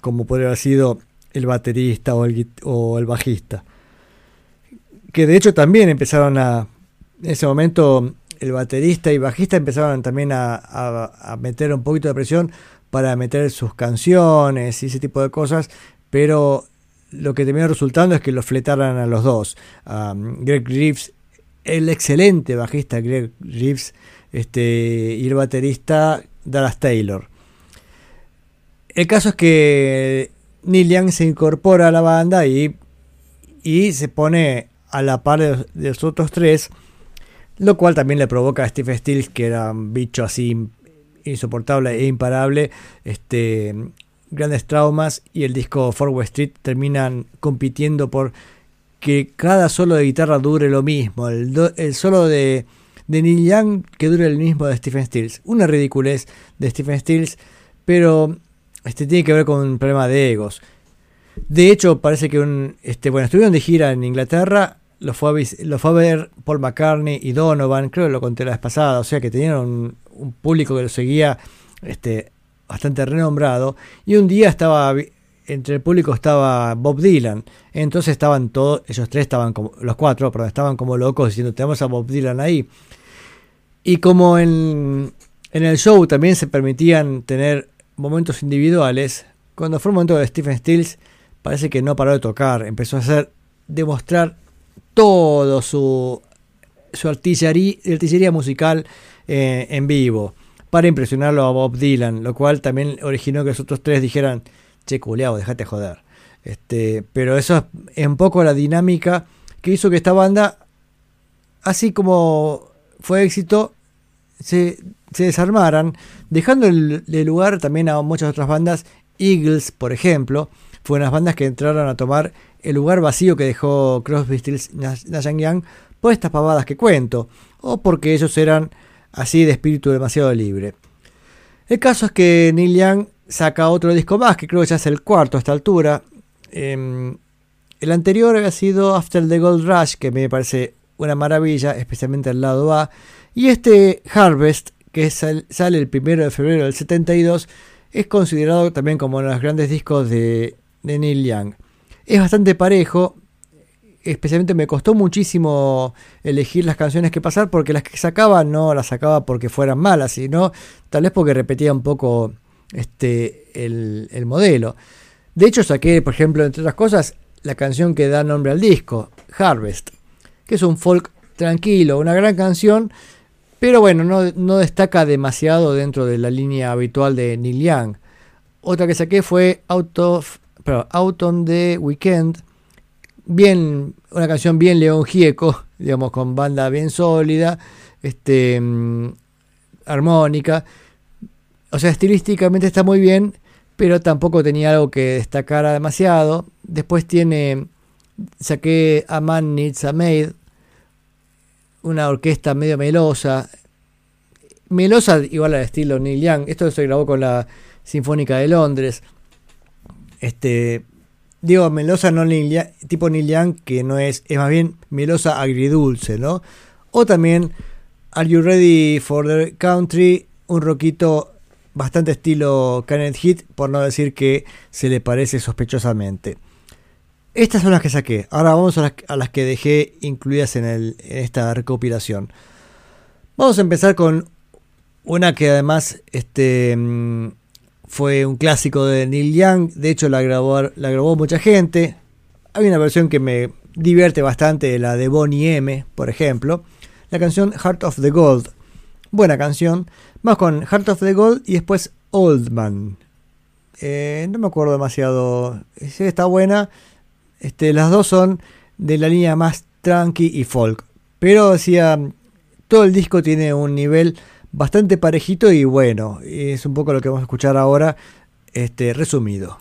Speaker 1: como podría haber sido el baterista o el, o el bajista. Que de hecho también empezaron a, en ese momento, el baterista y bajista empezaron también a, a- a meter un poquito de presión para meter sus canciones y ese tipo de cosas, pero lo que terminó resultando es que los fletaran a los dos. A Greg Reeves, el excelente bajista Greg Reeves, este, y el baterista Dallas Taylor. El caso es que Neil Young se incorpora a la banda y, y se pone a la par de, de los otros tres, lo cual también le provoca a Steve Stills, que era un bicho así insoportable e imparable, este, grandes traumas y el disco Forward Street terminan compitiendo por que cada solo de guitarra dure lo mismo, el, solo de, Neil Young que dure el mismo de Stephen Stills. Una ridiculez de Stephen Stills, pero este tiene que ver con un problema de egos. De hecho, parece que un, este, bueno, estuvieron de gira en Inglaterra, lo fue, a, lo fue a ver Paul McCartney y Donovan, creo que lo conté la vez pasada, o sea que tenían un, un público que lo seguía este, bastante renombrado, y un día estaba, entre el público estaba Bob Dylan, entonces estaban todos, ellos tres estaban como, los cuatro, perdón, estaban como locos diciendo, tenemos a Bob Dylan ahí. Y como en, en el show también se permitían tener momentos individuales, cuando fue el momento de Stephen Stills, parece que no paró de tocar, empezó a hacer, demostrar todo su, su artillería, artillería musical eh, en vivo para impresionarlo a Bob Dylan, lo cual también originó que los otros tres dijeran, che, culeado, dejate joder. Este, pero eso es un poco la dinámica que hizo que esta banda, así como fue éxito, se, se desarmaran, dejando el, lugar también a muchas otras bandas. Eagles, por ejemplo, fueron las bandas que entraron a tomar el lugar vacío que dejó Crosby, Stills, Nash Young por estas pavadas que cuento, o porque ellos eran así de espíritu demasiado libre. El caso es que Neil Young saca otro disco más, que creo que ya es el cuarto a esta altura. Em, el anterior había sido After the Gold Rush, que me parece una maravilla, especialmente el lado A. Y este Harvest, que sal- sale el primero de febrero del 72, es considerado también como uno de los grandes discos de Neil Young. Es bastante parejo, especialmente me costó muchísimo elegir las canciones que pasar porque las que sacaba no las sacaba porque fueran malas, sino tal vez porque repetía un poco este, el, el modelo. De hecho, saqué, por ejemplo, entre otras cosas, la canción que da nombre al disco, Harvest, que es un folk tranquilo, una gran canción, pero bueno, no, no destaca demasiado dentro de la línea habitual de Neil Young. Otra que saqué fue Out, of, perdón, Out on the Weekend, bien, una canción bien León Gieco, <laughs> digamos, con banda bien sólida, este, mm, armónica. O sea, estilísticamente está muy bien, pero tampoco tenía algo que destacara demasiado. Después tiene, saqué A Man Needs a Maid, una orquesta medio melosa. Melosa igual al estilo Neil Young. Esto se grabó con la Sinfónica de Londres. Este, digo melosa no Neil tipo Neil Young, que no es, es más bien melosa agridulce, ¿no? O también Are You Ready for the Country? Un rockito bastante estilo Kenneth Hit, por no decir que se le parece sospechosamente. Estas son las que saqué. Ahora vamos a las, a las que dejé incluidas en, el- en esta recopilación. Vamos a empezar con una que además este, mm, fue un clásico de Neil Young. De hecho, la grabó, mucha gente. Hay una versión que me divierte bastante, la de Bonnie M, por ejemplo. La canción Heart of the Gold. Buena canción. Más con Heart of the Gold y después Old Man. Eh, no me acuerdo demasiado. Sí, está buena. Este, las dos son de la línea más tranqui y folk. Pero decía, todo el disco tiene un nivel bastante parejito y bueno. Es un poco lo que vamos a escuchar ahora, este, resumido.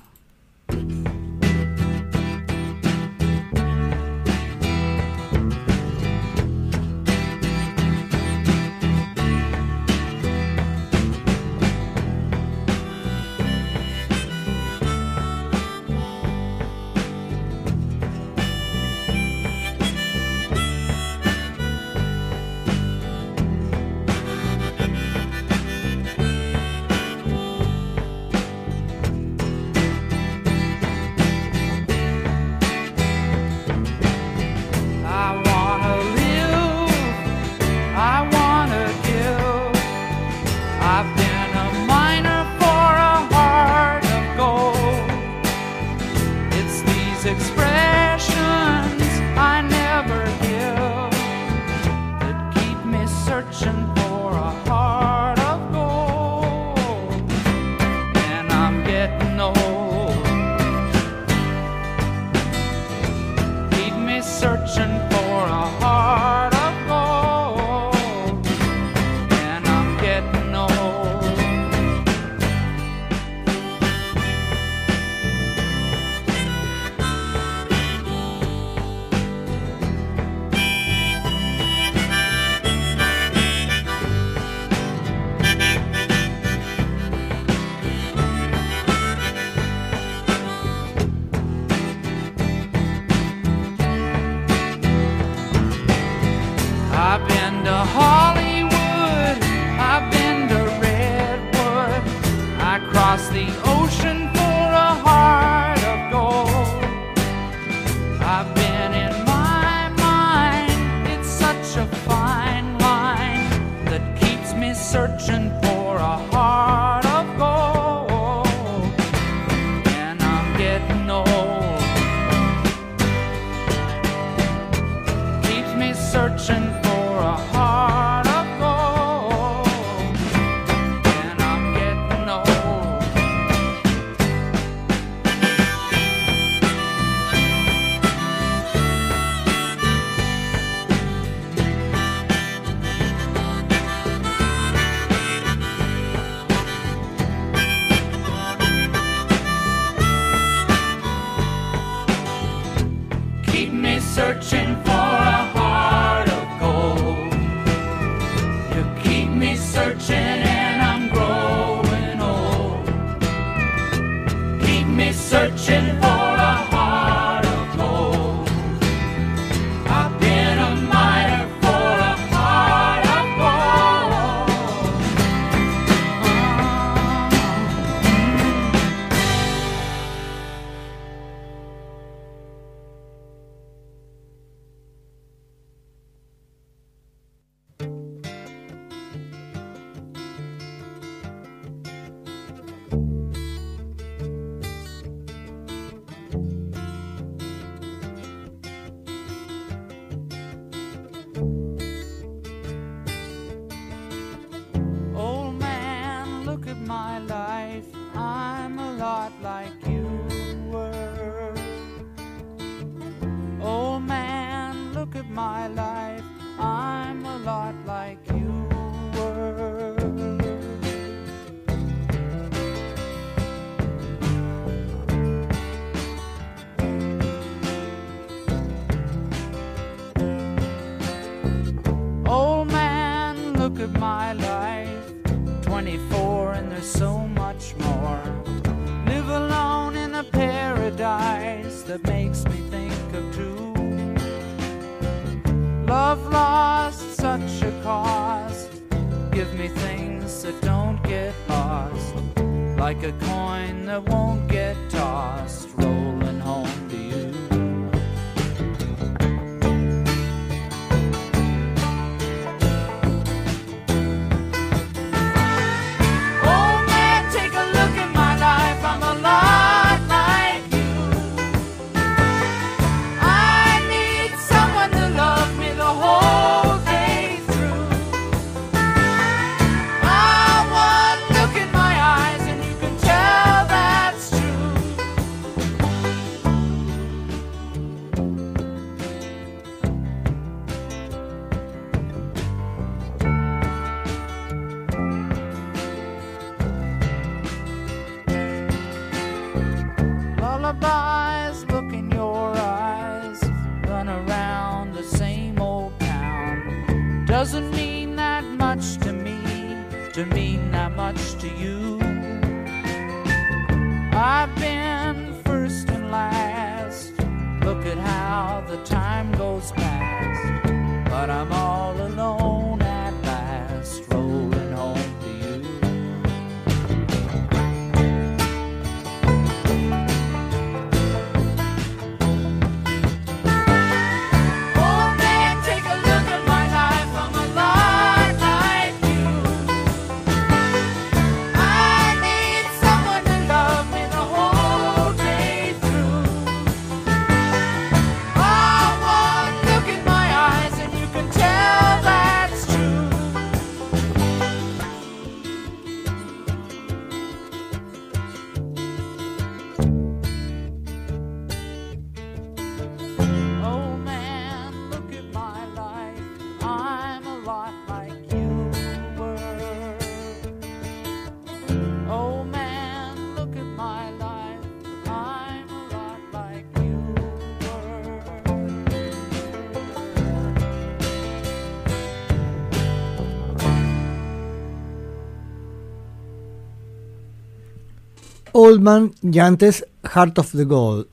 Speaker 11: Old Man
Speaker 1: y antes Heart of the Gold,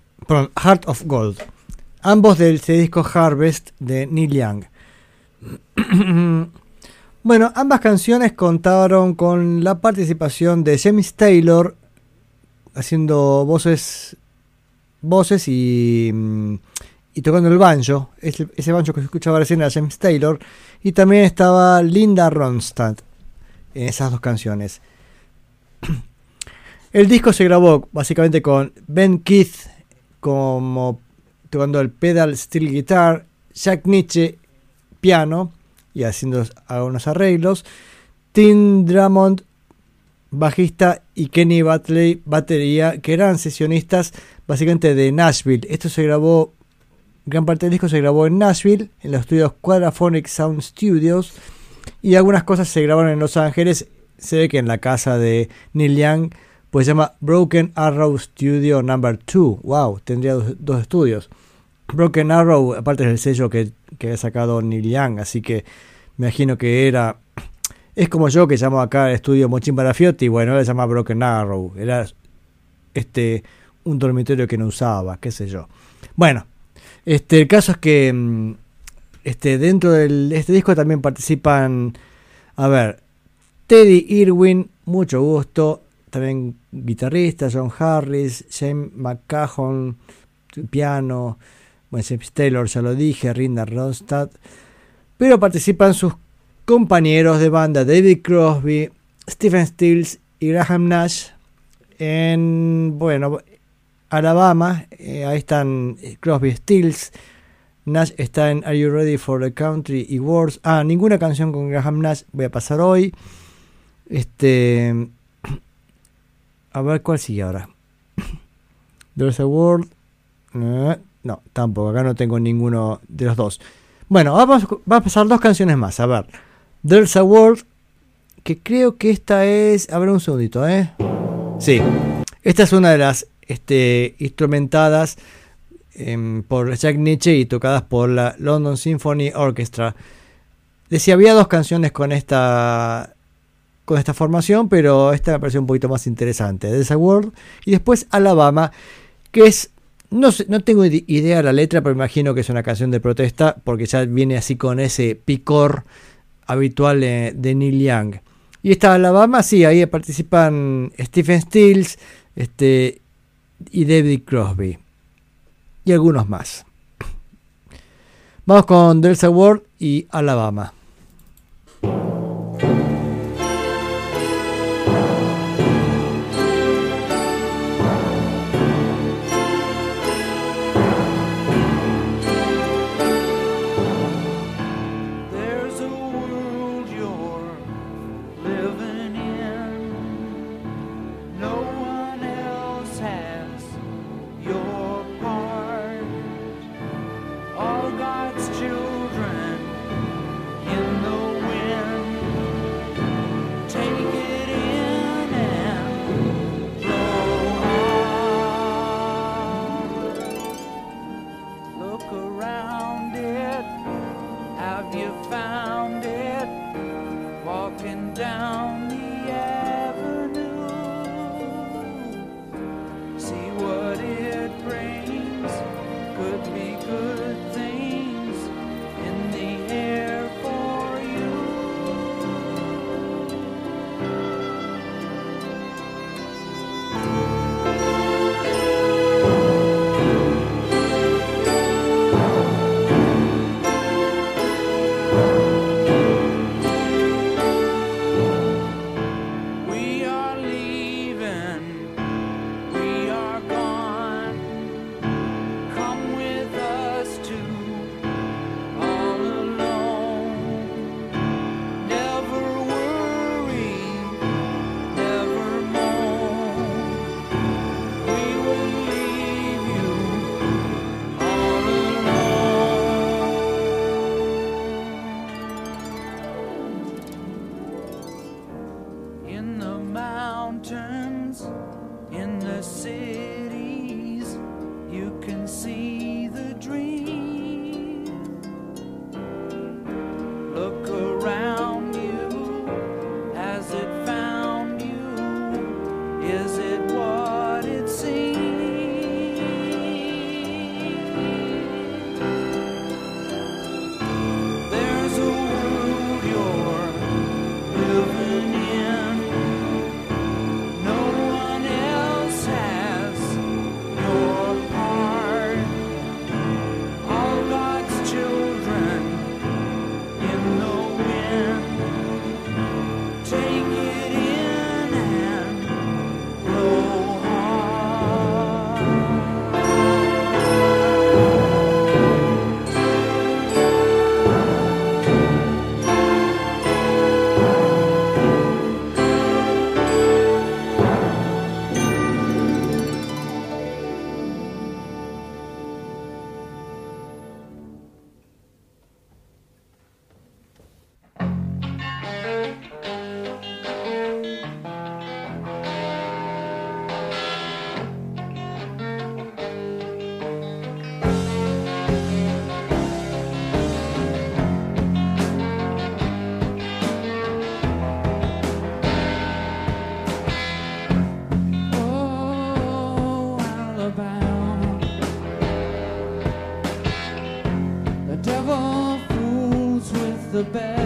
Speaker 1: Heart of Gold, ambos del disco Harvest de Neil Young. <clears throat> Bueno, ambas canciones contaron con la participación de James Taylor haciendo voces voces y, mm, tocando el banjo. Ese, ese banjo que se escuchaba recién era James Taylor. Y también estaba Linda Ronstadt en esas dos canciones. <clears throat> El disco se grabó básicamente con Ben Keith como tocando el pedal steel guitar, Jack Nietzsche piano y haciendo algunos arreglos, Tim Drummond bajista y Kenny Batley batería, que eran sesionistas básicamente de Nashville. Esto se grabó, gran parte del disco se grabó en Nashville, en los estudios Quadraphonic Sound Studios, y algunas cosas se grabaron en Los Ángeles. Se ve que en la casa de Neil Young, pues se llama Broken Arrow Studio Number 2. Wow, tendría dos, estudios. Broken Arrow, aparte es el sello que, que había sacado Neil Young, así que me imagino que era. Es como yo que llamo acá el estudio Mochín Barafiotti, bueno, él se llama Broken Arrow. Era este un dormitorio que no usaba, qué sé yo. Bueno, este el caso es que mm, este dentro de este disco también participan, a ver, Teddy Irwin, mucho gusto, también guitarrista, John Harris, James McCahon, piano, bueno, James Taylor, ya lo dije, Rinda Ronstadt, pero participan sus compañeros de banda David Crosby, Stephen Stills y Graham Nash en, bueno, Alabama, eh, ahí están eh, Crosby Stills, Nash está en Are You Ready for the Country y Wars. Ah, ninguna canción con Graham Nash voy a pasar hoy. Este. A ver cuál sigue ahora. There's a World. Eh, no, tampoco. Acá no tengo ninguno de los dos. Bueno, vamos, va a pasar dos canciones más. A ver. There's a World. Que creo que esta es. A ver un segundito, ¿eh? Sí. Esta es una de las este, instrumentadas em, por Jack Nietzsche y tocadas por la London Symphony Orchestra. Decía, había dos canciones con esta con esta formación, pero esta me pareció un poquito más interesante. There's a World y después Alabama, que es no, sé, no tengo ide- idea de la letra, pero imagino que es una canción de protesta porque ya viene así con ese picor habitual de, Neil Young. Y esta Alabama, sí, ahí participan Stephen Stills este, y David Crosby. Y algunos más. Vamos con Delta World y Alabama.
Speaker 4: The best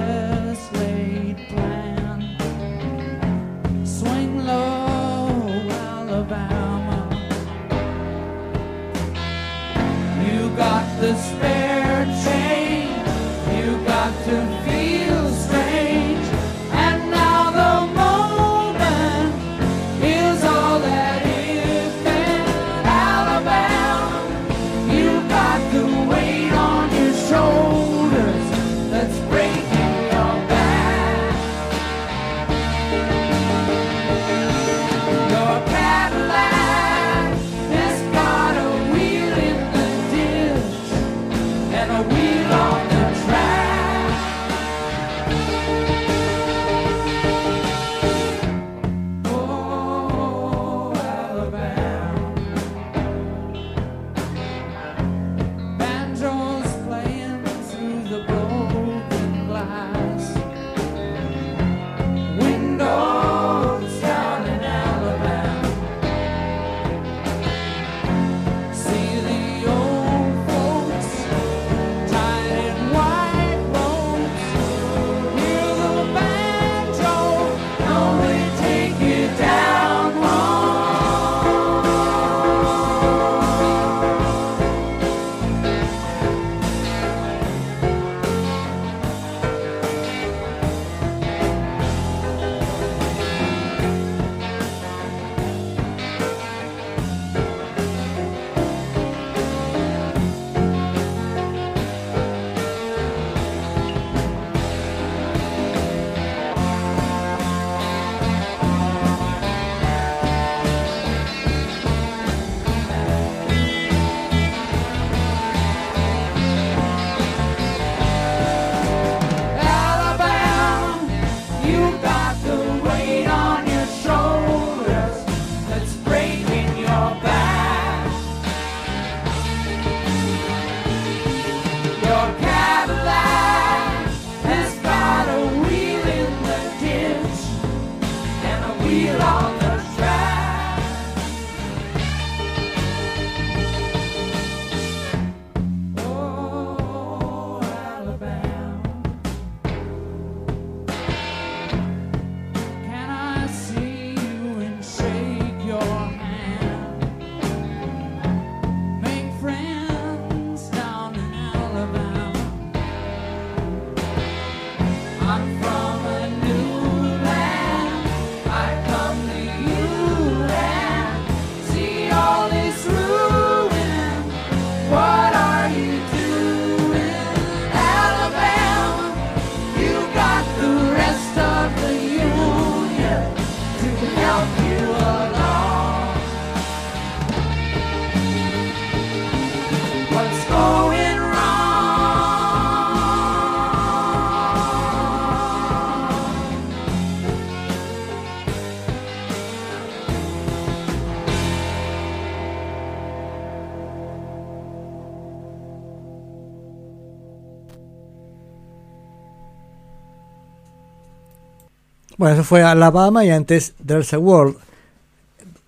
Speaker 1: Bueno, eso fue Alabama y antes There's a World,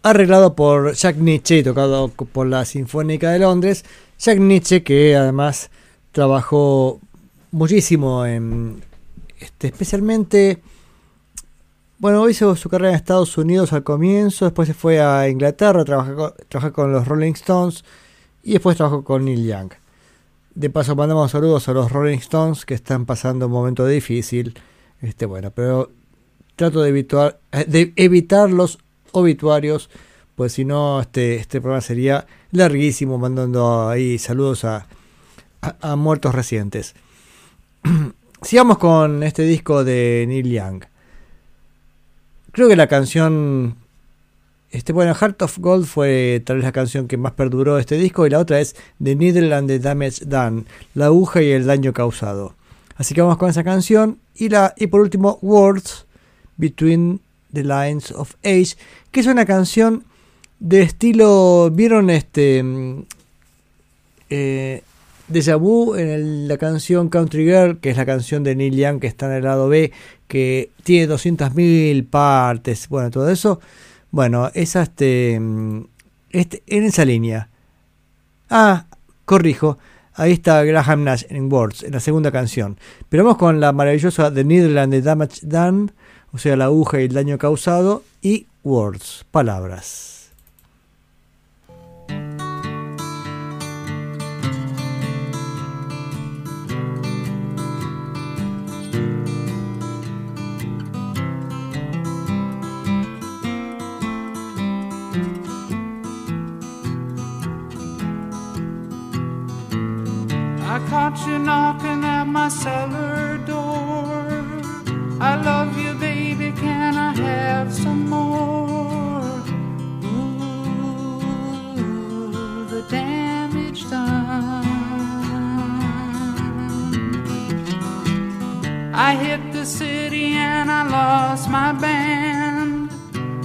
Speaker 1: arreglado por Jack Nietzsche y tocado por la Sinfónica de Londres. Jack Nietzsche que además trabajó muchísimo en, este, especialmente, bueno, hizo su carrera en Estados Unidos al comienzo, después se fue a Inglaterra, trabajó, trabajó con los Rolling Stones y después trabajó con Neil Young. De paso mandamos saludos a los Rolling Stones que están pasando un momento difícil. Este, bueno, pero trato de evitar, eh, de evitar los obituarios, pues si no, este, este programa sería larguísimo, mandando ahí saludos a, a, muertos recientes. <clears throat> Sigamos con este disco de Neil Young. Creo que la canción. Este, bueno, Heart of Gold fue tal vez la canción que más perduró de este disco y la otra es The Needle the Damage Done, la aguja y el daño causado. Así que vamos con esa canción y la y por último Words Between the Lines of Age, que es una canción de estilo, ¿vieron este mm, eh, Deja Vu en la canción Country Girl, que es la canción de Neil Young que está en el lado B, que tiene 200.000 partes, bueno, todo eso. Bueno, es este, mm, este, en esa línea. Ah, corrijo. Ahí está Graham Nash en Words, en la segunda canción. Pero vamos con la maravillosa The Needle and the Damage Done, o sea, la aguja y el daño causado, y Words, palabras.
Speaker 4: Caught you knocking at my cellar door. I love you, have some more? Ooh, the damage done. I hit the city and I lost my band.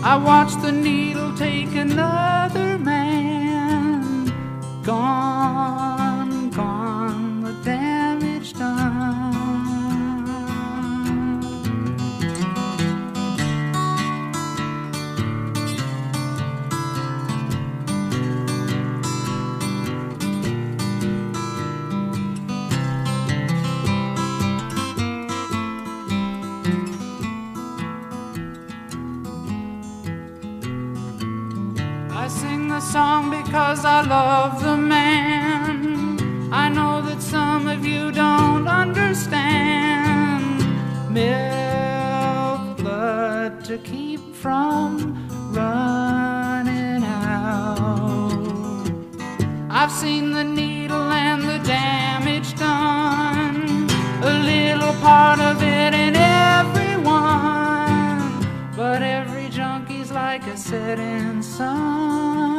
Speaker 4: I watched the needle take another man. Gone, the song because I love the man. I know that some of you don't understand. Milk blood to keep from running out. I've seen the needle and the damage done. A little part of it in everyone. But every junkie's like a setting sun.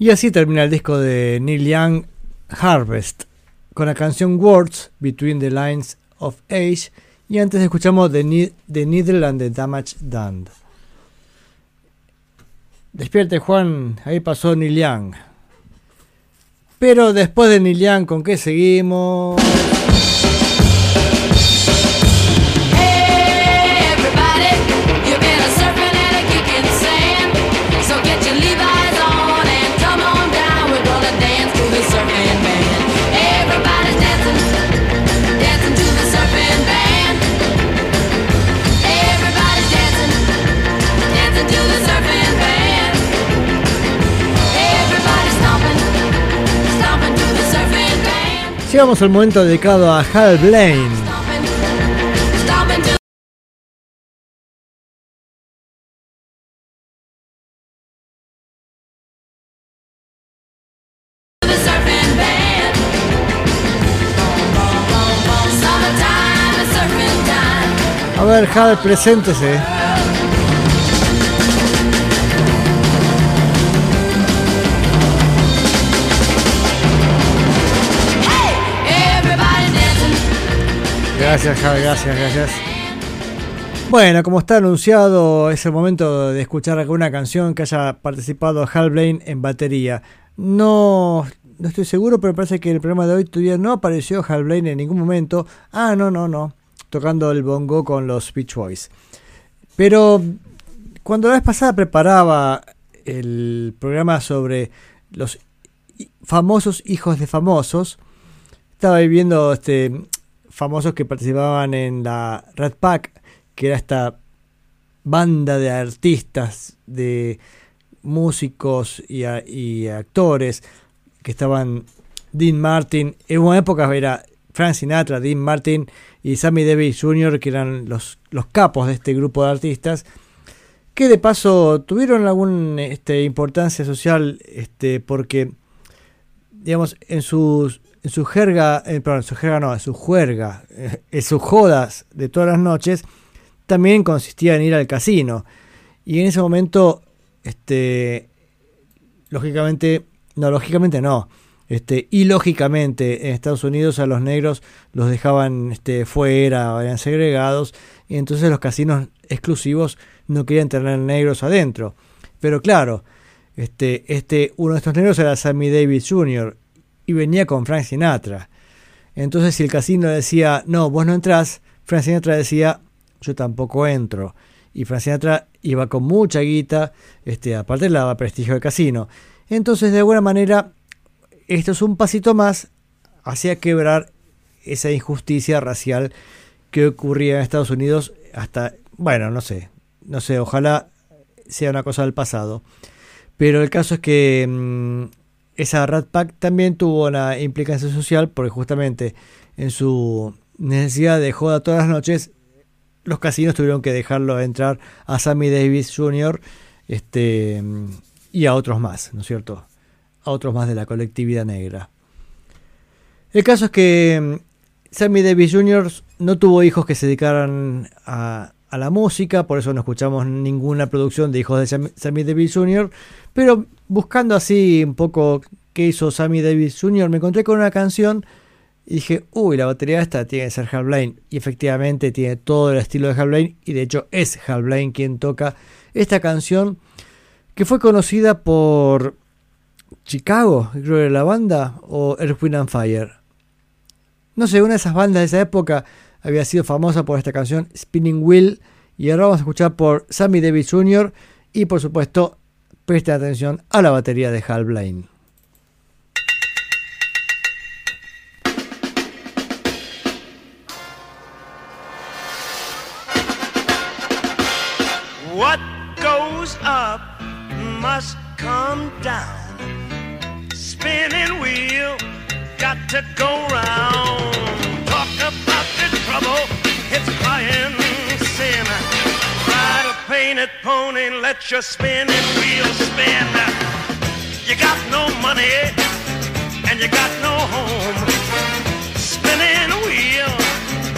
Speaker 1: Y así termina el disco de Neil Young, Harvest, con la canción Words Between the Lines of Age. Y antes escuchamos The, Ni- the Needle and the Damage Done. Despierte Juan, ahí pasó Neil Young. Pero después de Neil Young, ¿con qué seguimos? Llegamos al momento dedicado a Hal Blaine. A ver, Hal, preséntese. Gracias, Hal, gracias, gracias. Bueno, como está anunciado, es el momento de escuchar alguna canción que haya participado Hal Blaine en batería. No, no estoy seguro, pero parece que el programa de hoy todavía no apareció Hal Blaine en ningún momento. Ah, no, no, no. Tocando el bongo con los Beach Boys. Pero cuando la vez pasada preparaba el programa sobre los famosos hijos de famosos, estaba ahí viendo este, famosos que participaban en la Red Pack, que era esta banda de artistas, de músicos y, a- y actores que estaban Dean Martin, en una época era Frank Sinatra, Dean Martin y Sammy Davis Jr., que eran los, los capos de este grupo de artistas, que de paso tuvieron alguna este, importancia social este, porque, digamos, en sus en su jerga, eh, perdón, en su jerga no, en su juerga, eh, en sus jodas de todas las noches, también consistía en ir al casino. Y en ese momento, este, lógicamente, no, lógicamente no, este, y lógicamente en Estados Unidos a los negros los dejaban este, fuera, eran segregados, y entonces los casinos exclusivos no querían tener negros adentro. Pero claro, este, este, uno de estos negros era Sammy Davis Jr. y venía con Frank Sinatra. Entonces si el casino decía, no, vos no entrás, Frank Sinatra decía, yo tampoco entro. Y Frank Sinatra iba con mucha guita, este, aparte le daba prestigio al casino. Entonces de alguna manera, esto es un pasito más hacia quebrar esa injusticia racial que ocurría en Estados Unidos hasta, bueno, no sé, no sé, ojalá sea una cosa del pasado. Pero el caso es que mm, esa Rat Pack también tuvo una implicancia social porque justamente en su necesidad de joda todas las noches, los casinos tuvieron que dejarlo entrar a Sammy Davis Jr. Este, y a otros más, ¿no es cierto? A otros más de la colectividad negra. El caso es que mm, Sammy Davis Jr. no tuvo hijos que se dedicaran a, a la música, por eso no escuchamos ninguna producción de hijos de Sam- Sammy Davis Jr., pero buscando así un poco qué hizo Sammy Davis Jr., me encontré con una canción y dije, uy, la batería esta tiene que ser Hal Blaine. Y efectivamente tiene todo el estilo de Hal Blaine, y de hecho es Hal Blaine quien toca esta canción que fue conocida por Chicago, creo que era la banda, o Earth, Wind and Fire. No sé, una de esas bandas de esa época había sido famosa por esta canción Spinning Wheel. Y ahora vamos a escuchar por Sammy Davis Jr. Y por supuesto, presten atención a la batería de Hal Blaine.
Speaker 12: What goes up must come down. Spinning wheel, got to go round. Painted pony, and let your spinning wheel spin. You got no money, and you got no home. Spinning wheel,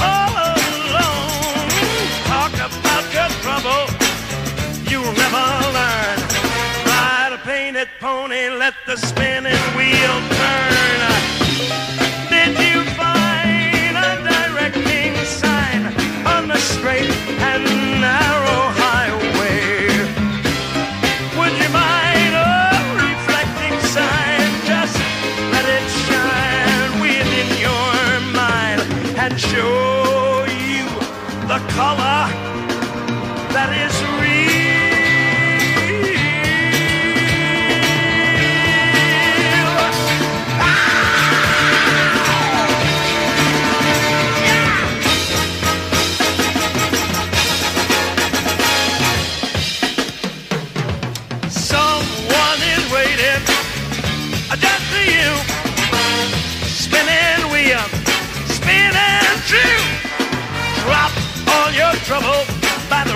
Speaker 12: all alone. Talk about your trouble you'll never learn. Ride a painted pony, let the spinning wheel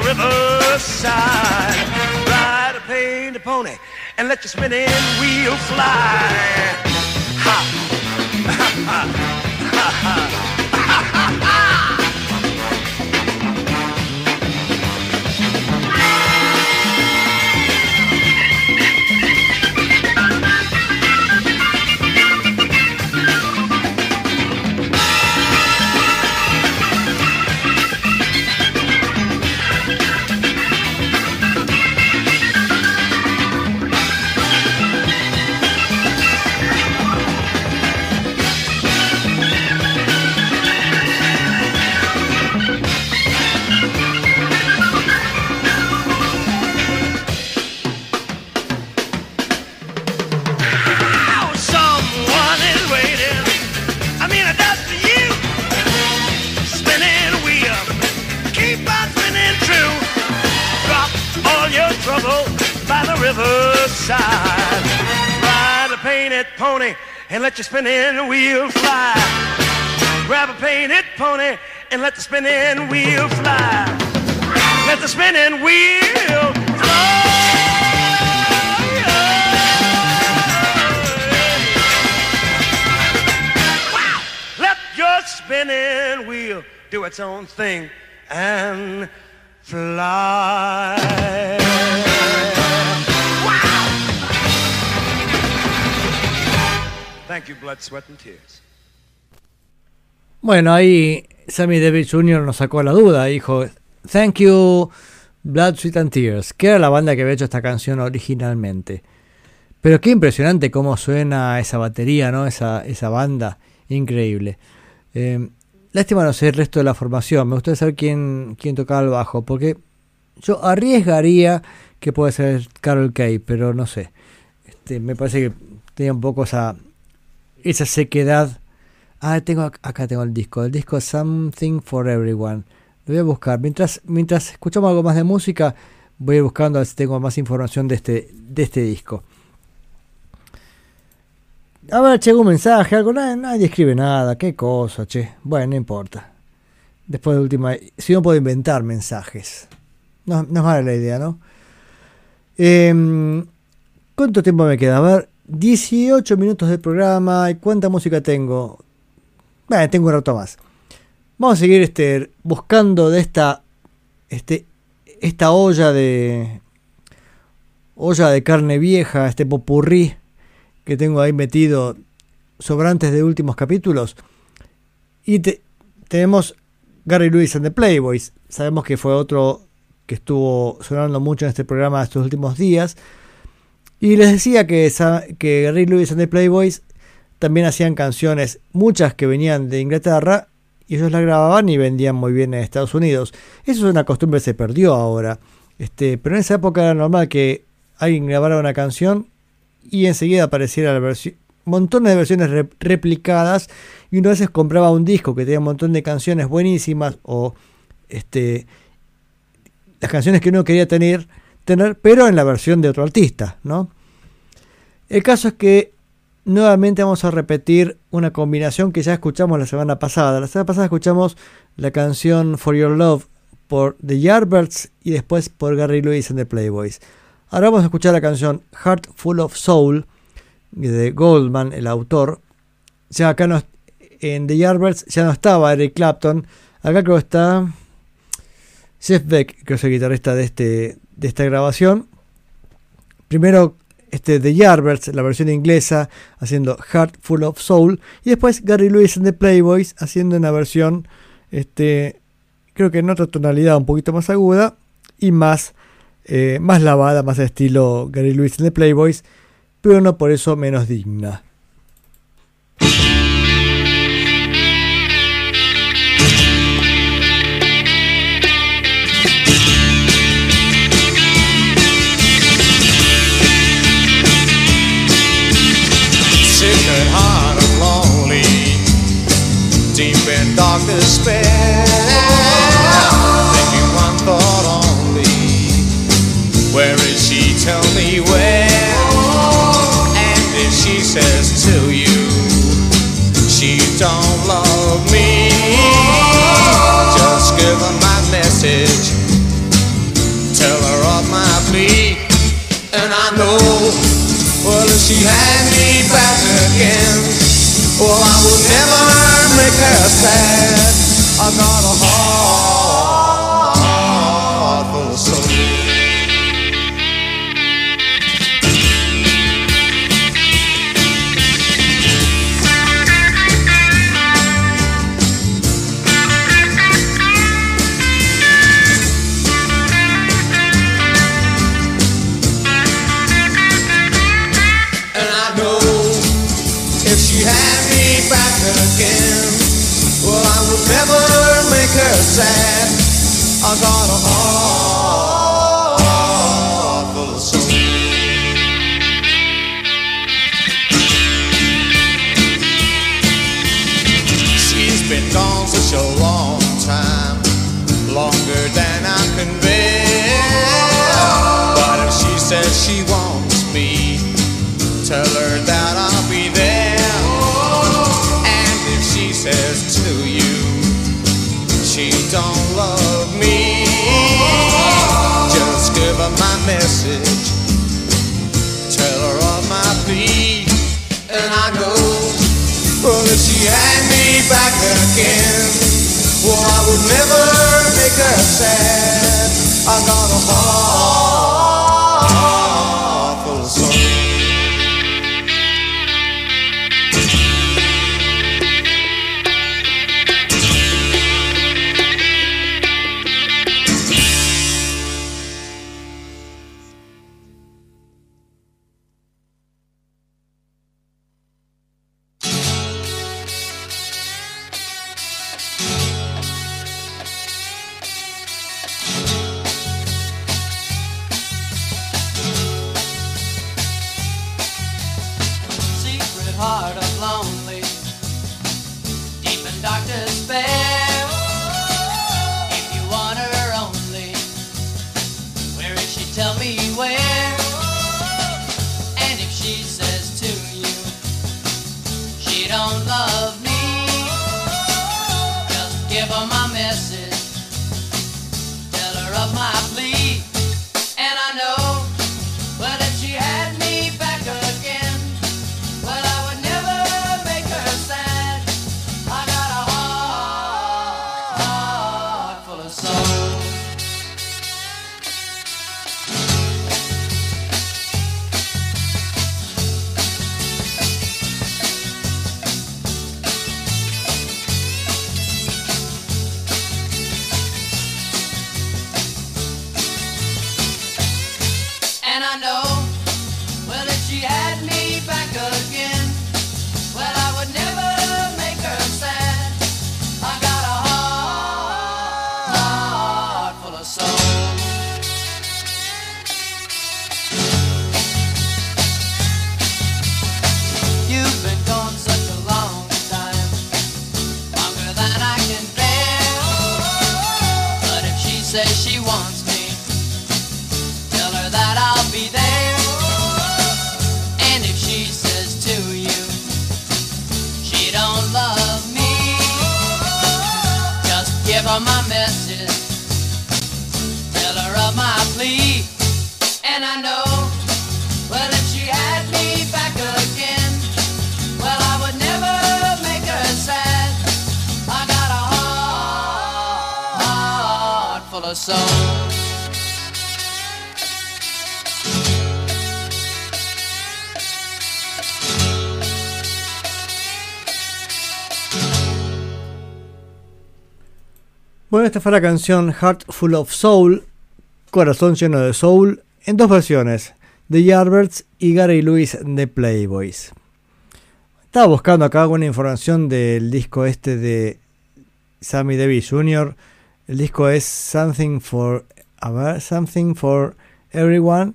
Speaker 12: riverside. Ride a painted pony and let your spinning wheel fly. Ha! Ha ha! Ha ha riverside. Ride a painted pony and let your spinning wheel fly. Grab a painted pony and let the spinning wheel fly. Let the spinning wheel fly. Let your spinning wheel do its own thing and fly.
Speaker 1: Bueno, ahí Sammy Davis Jr. nos sacó la duda. Dijo, Thank you, Blood, Sweat and Tears, que era la banda que había hecho esta canción originalmente. Pero qué impresionante cómo suena esa batería, ¿no? Esa, esa banda. Increíble. Eh, lástima no sé el resto de la formación. Me gustaría saber quién, quién tocaba el bajo. Porque yo arriesgaría que puede ser Carol Kay, pero no sé. Este, me parece que tenía un poco esa, esa sequedad. Ah, tengo ac- acá tengo el disco. El disco Something for Everyone. Lo voy a buscar. Mientras, mientras escuchamos algo más de música, voy buscando a ver si tengo más información de este, de este disco. A ver, llegó un mensaje, algo, nadie, nadie escribe nada, qué cosa, che. Bueno, no importa. Después de última, si no puedo inventar mensajes. No, no es la idea, ¿no? Em, ¿Cuánto tiempo me queda? A ver, 18 minutos de programa. ¿Y cuánta música tengo? Bueno, tengo un rato más. Vamos a seguir este, buscando de esta, este, esta olla de olla de carne vieja, este popurrí que tengo ahí metido sobrantes de últimos capítulos. Y te- tenemos Gary Lewis and the Playboys. Sabemos que fue otro que estuvo sonando mucho en este programa estos últimos días. Y les decía que, que Gary Lewis and the Playboys también hacían canciones, muchas que venían de Inglaterra, y ellos las grababan y vendían muy bien en Estados Unidos. Eso es una costumbre que se perdió ahora. Este, pero en esa época era normal que alguien grabara una canción y enseguida apareciera la versión, montones de versiones re- replicadas y uno a veces compraba un disco que tenía un montón de canciones buenísimas o este las canciones que uno quería tener, tener pero en la versión de otro artista, ¿no? El caso es que nuevamente vamos a repetir una combinación que ya escuchamos la semana pasada. La semana pasada escuchamos la canción For Your Love por The Yardbirds y después por Gary Lewis and the Playboys. Ahora vamos a escuchar la canción Heart Full of Soul de Goldman, el autor. Ya acá no, en The Yardbirds ya no estaba Eric Clapton. Acá creo que está Jeff Beck, que es el guitarrista de, este, de esta grabación. Primero
Speaker 13: este The Yardbirds, la versión inglesa, haciendo Heart Full of Soul. Y después Gary Lewis and the Playboys, haciendo una versión, este, creo que en otra tonalidad un poquito más aguda y más, eh, más lavada, más estilo Gary Lewis and the Playboys, pero no por eso menos digna.
Speaker 9: she had me back again. Well, I would never make her sad. I got a I got a heart. and me back again. Well, I would never make her sad.
Speaker 1: I'm gonna fue la canción Heart Full of Soul, Corazón lleno de soul, en dos versiones, de Yardbirds y Gary Lewis de Playboys. Estaba buscando acá alguna información del disco este de Sammy Davis Jr. El disco es Something for, a Something for Everyone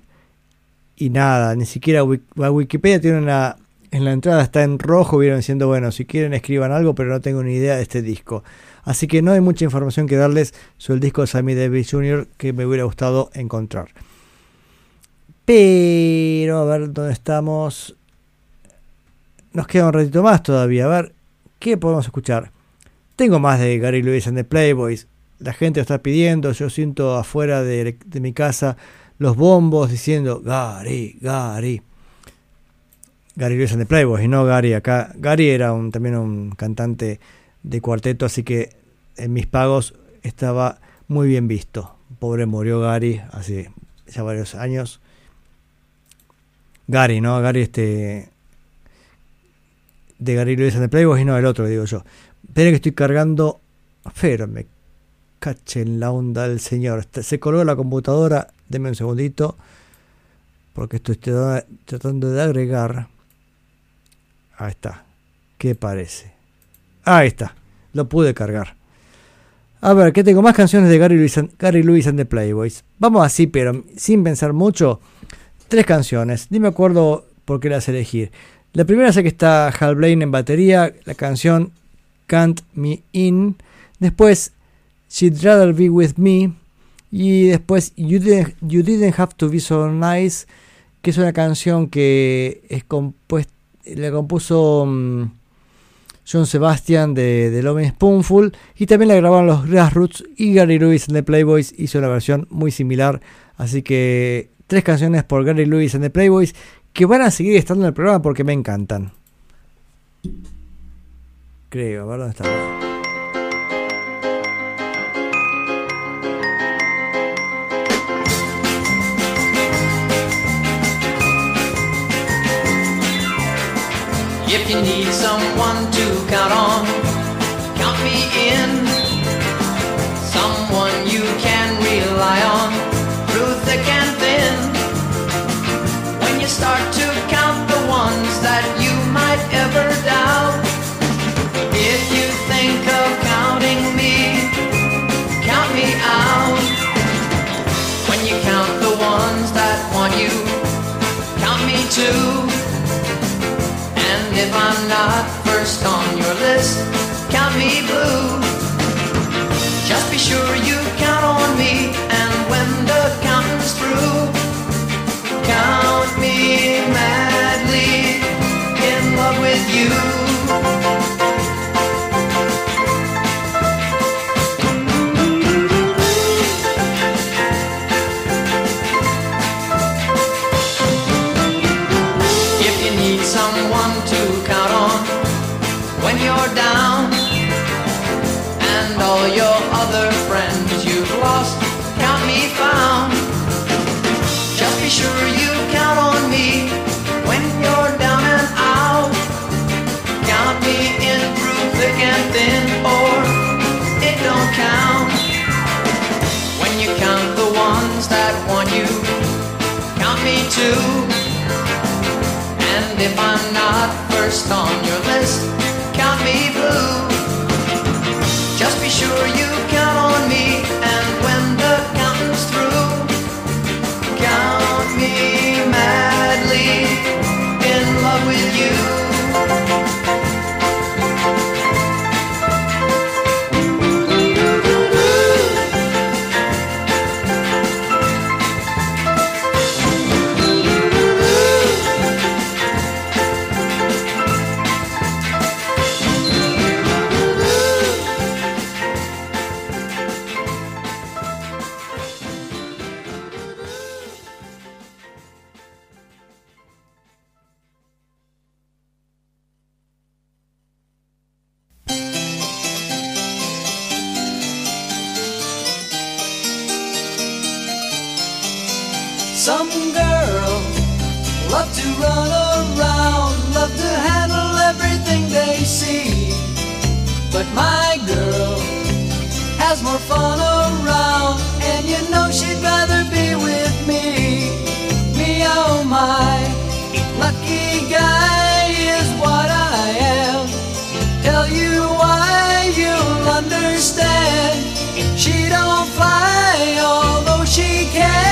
Speaker 1: y nada, ni siquiera Wikipedia tiene una en la entrada está en rojo, vieron diciendo, bueno, si quieren escriban algo, pero no tengo ni idea de este disco. Así que no hay mucha información que darles sobre el disco de Sammy Davis Jr. que me hubiera gustado encontrar. Pero, a ver dónde estamos. Nos queda un ratito más todavía. A ver, ¿qué podemos escuchar? Tengo más de Gary Lewis and the Playboys. La gente lo está pidiendo. Yo siento afuera de, mi casa los bombos diciendo Gary, Gary. Gary Lewis and the Playboys y no Gary acá. Gary era también un cantante de cuarteto, así que en mis pagos estaba muy bien visto. Pobre murió Gary hace ya varios años. Gary, ¿no? Gary este de Gary Lewis and the Playboys y no el otro, digo yo. Esperen que estoy cargando. Pero me cache en la onda del señor. Está- Se colgó la computadora. Deme un segundito. Porque estoy tra- tratando de agregar. Ahí está. ¿Qué parece? Ahí está. Lo pude cargar. A ver, ¿qué tengo? Más canciones de Gary Lewis, and, Gary Lewis and the Playboys. Vamos así, pero sin pensar mucho. Tres canciones. Ni me acuerdo por qué las elegir. La primera sé que está Hal Blaine en batería. La canción Can't Me In. Después She'd Rather Be With Me. Y después You Didn't, You Didn't Have to Be So Nice. Que es una canción que es compuesta. La compuso. mm, John Sebastian de, de Loving Spoonful y también la grabaron los Grassroots y Gary Lewis and the Playboys hizo una versión muy similar así que tres canciones por Gary Lewis and the Playboys que van a seguir estando en el programa porque me encantan. Creo, a ver dónde está
Speaker 9: you need someone to count on, count me in. Someone you can rely on through thick and thin. When you start to count the ones that you might ever doubt, if you think of counting me, count me out. When you count the ones that want you, count me too. I'm not first on your list, count me blue. Just be sure you count on me, too. And if I'm not first on your list,
Speaker 4: Some girls love to run around, love to handle everything they see. But my girl has
Speaker 9: more fun around, and you know she'd rather be with me. Me, oh my, lucky guy is what I am. Tell you why you'll understand. She don't fly, although she can.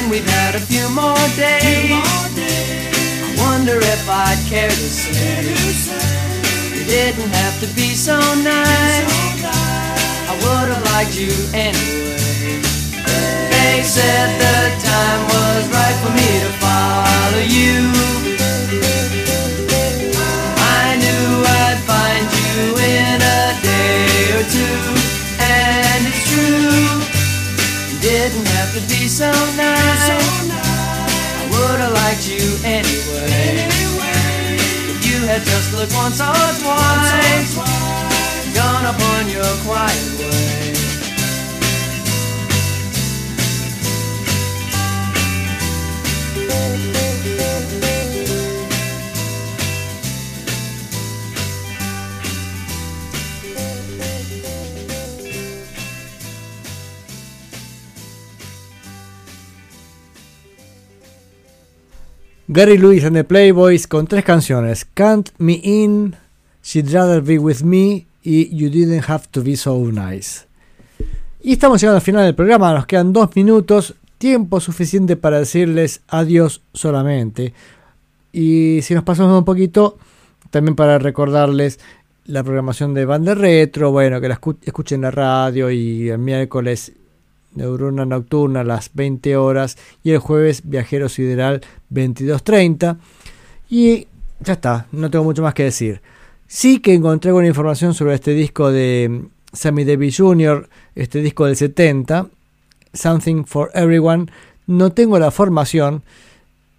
Speaker 9: When we've had a few more days, I wonder if I'd care to say you didn't have to be so nice. I would have liked you anyway. They said the time was right for me to follow you. I knew I'd find you in a day or two, and it's true didn't have to be so nice. I would've liked you anyway. If you had just looked once or twice, gone upon your quiet way.
Speaker 1: Thank Gary Lewis and the Playboys con tres canciones: Can't Me In, She'd Rather Be With Me y You Didn't Have to Be So Nice. Y estamos llegando al final del programa, nos quedan dos minutos, tiempo suficiente para decirles adiós solamente. Y si nos pasamos un poquito, también para recordarles la programación de Banda Retro, bueno, que la escu- escuchen la radio y el miércoles Neurona Nocturna a las 20 horas y el jueves Viajero Sideral 22.30. Y ya está, no tengo mucho más que decir. Sí que encontré alguna información sobre este disco de mm, Sammy Davis Jr., este disco del 70, Something for Everyone. No tengo la formación,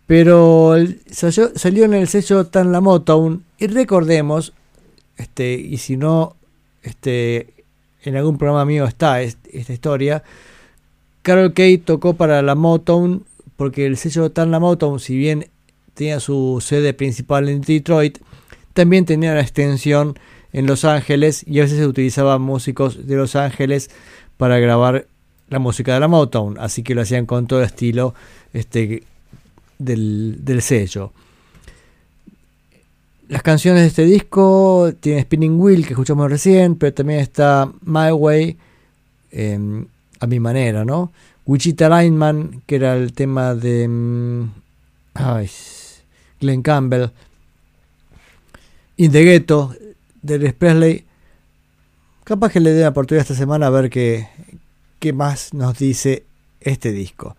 Speaker 1: pero salió, salió en el sello Tan La Motown. Y recordemos, este, y si no, este, en algún programa mío está es- esta historia. Carol Kay tocó para la Motown porque el sello Tan La Motown, si bien tenía su sede principal en Detroit, también tenía una extensión en Los Ángeles y a veces se utilizaban músicos de Los Ángeles para grabar la música de la Motown, así que lo hacían con todo el estilo este, del, del sello. Las canciones de este disco tienen Spinning Wheel que escuchamos recién, pero también está My Way, em, a mi manera, ¿no? Wichita Lineman, que era el tema de mm, ay, Glenn Campbell. In the Ghetto, de Elvis Presley. Capaz que le dé la oportunidad esta semana a ver qué, qué más nos dice este disco.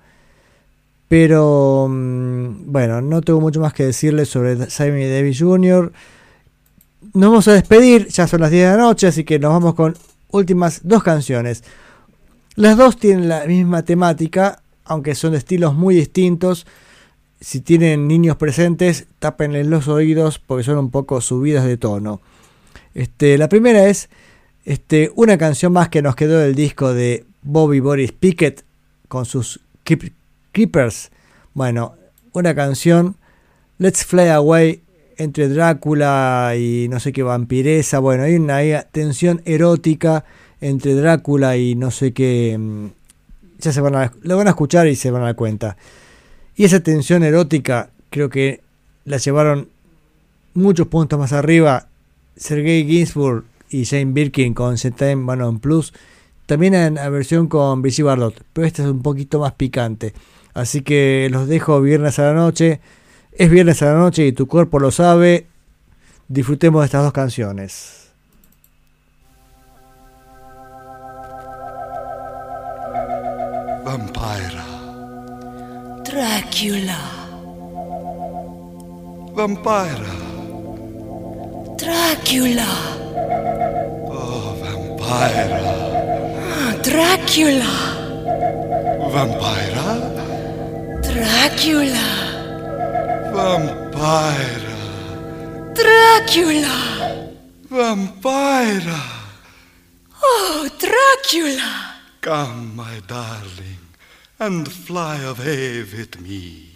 Speaker 1: Pero mm, bueno, no tengo mucho más que decirles sobre Simon Davis Jr. Nos vamos a despedir, ya son las 10 de la noche, así que nos vamos con últimas dos canciones. Las dos tienen la misma temática, aunque son de estilos muy distintos. Si tienen niños presentes, tápenles los oídos porque son un poco subidas de tono. Este, la primera es este, una canción más que nos quedó del disco de Bobby Boris Pickett con sus Keep- Creepers. Bueno, una canción Let's Fly Away entre Drácula y no sé qué vampiresa. Bueno, hay una tensión erótica entre Drácula y no sé qué. mm, Ya se van a, lo van a escuchar y se van a dar cuenta. Y esa tensión erótica creo que la llevaron muchos puntos más arriba Sergei Ginsburg y Jane Birkin con bueno, en Plus. También en la versión con Brigitte Bardot, pero esta es un poquito más picante. Así que los dejo viernes a la noche. Es viernes a la noche y tu cuerpo lo sabe. Disfrutemos de estas dos canciones.
Speaker 7: Vampira.
Speaker 14: Dracula,
Speaker 7: Vampira.
Speaker 14: Dracula,
Speaker 7: Oh, Vampira.
Speaker 14: ah, Dracula,
Speaker 7: Vampira.
Speaker 14: Dracula,
Speaker 7: Vampira.
Speaker 14: Dracula,
Speaker 7: Vampira.
Speaker 14: oh, Dracula.
Speaker 7: Come, my darling, and fly away with me.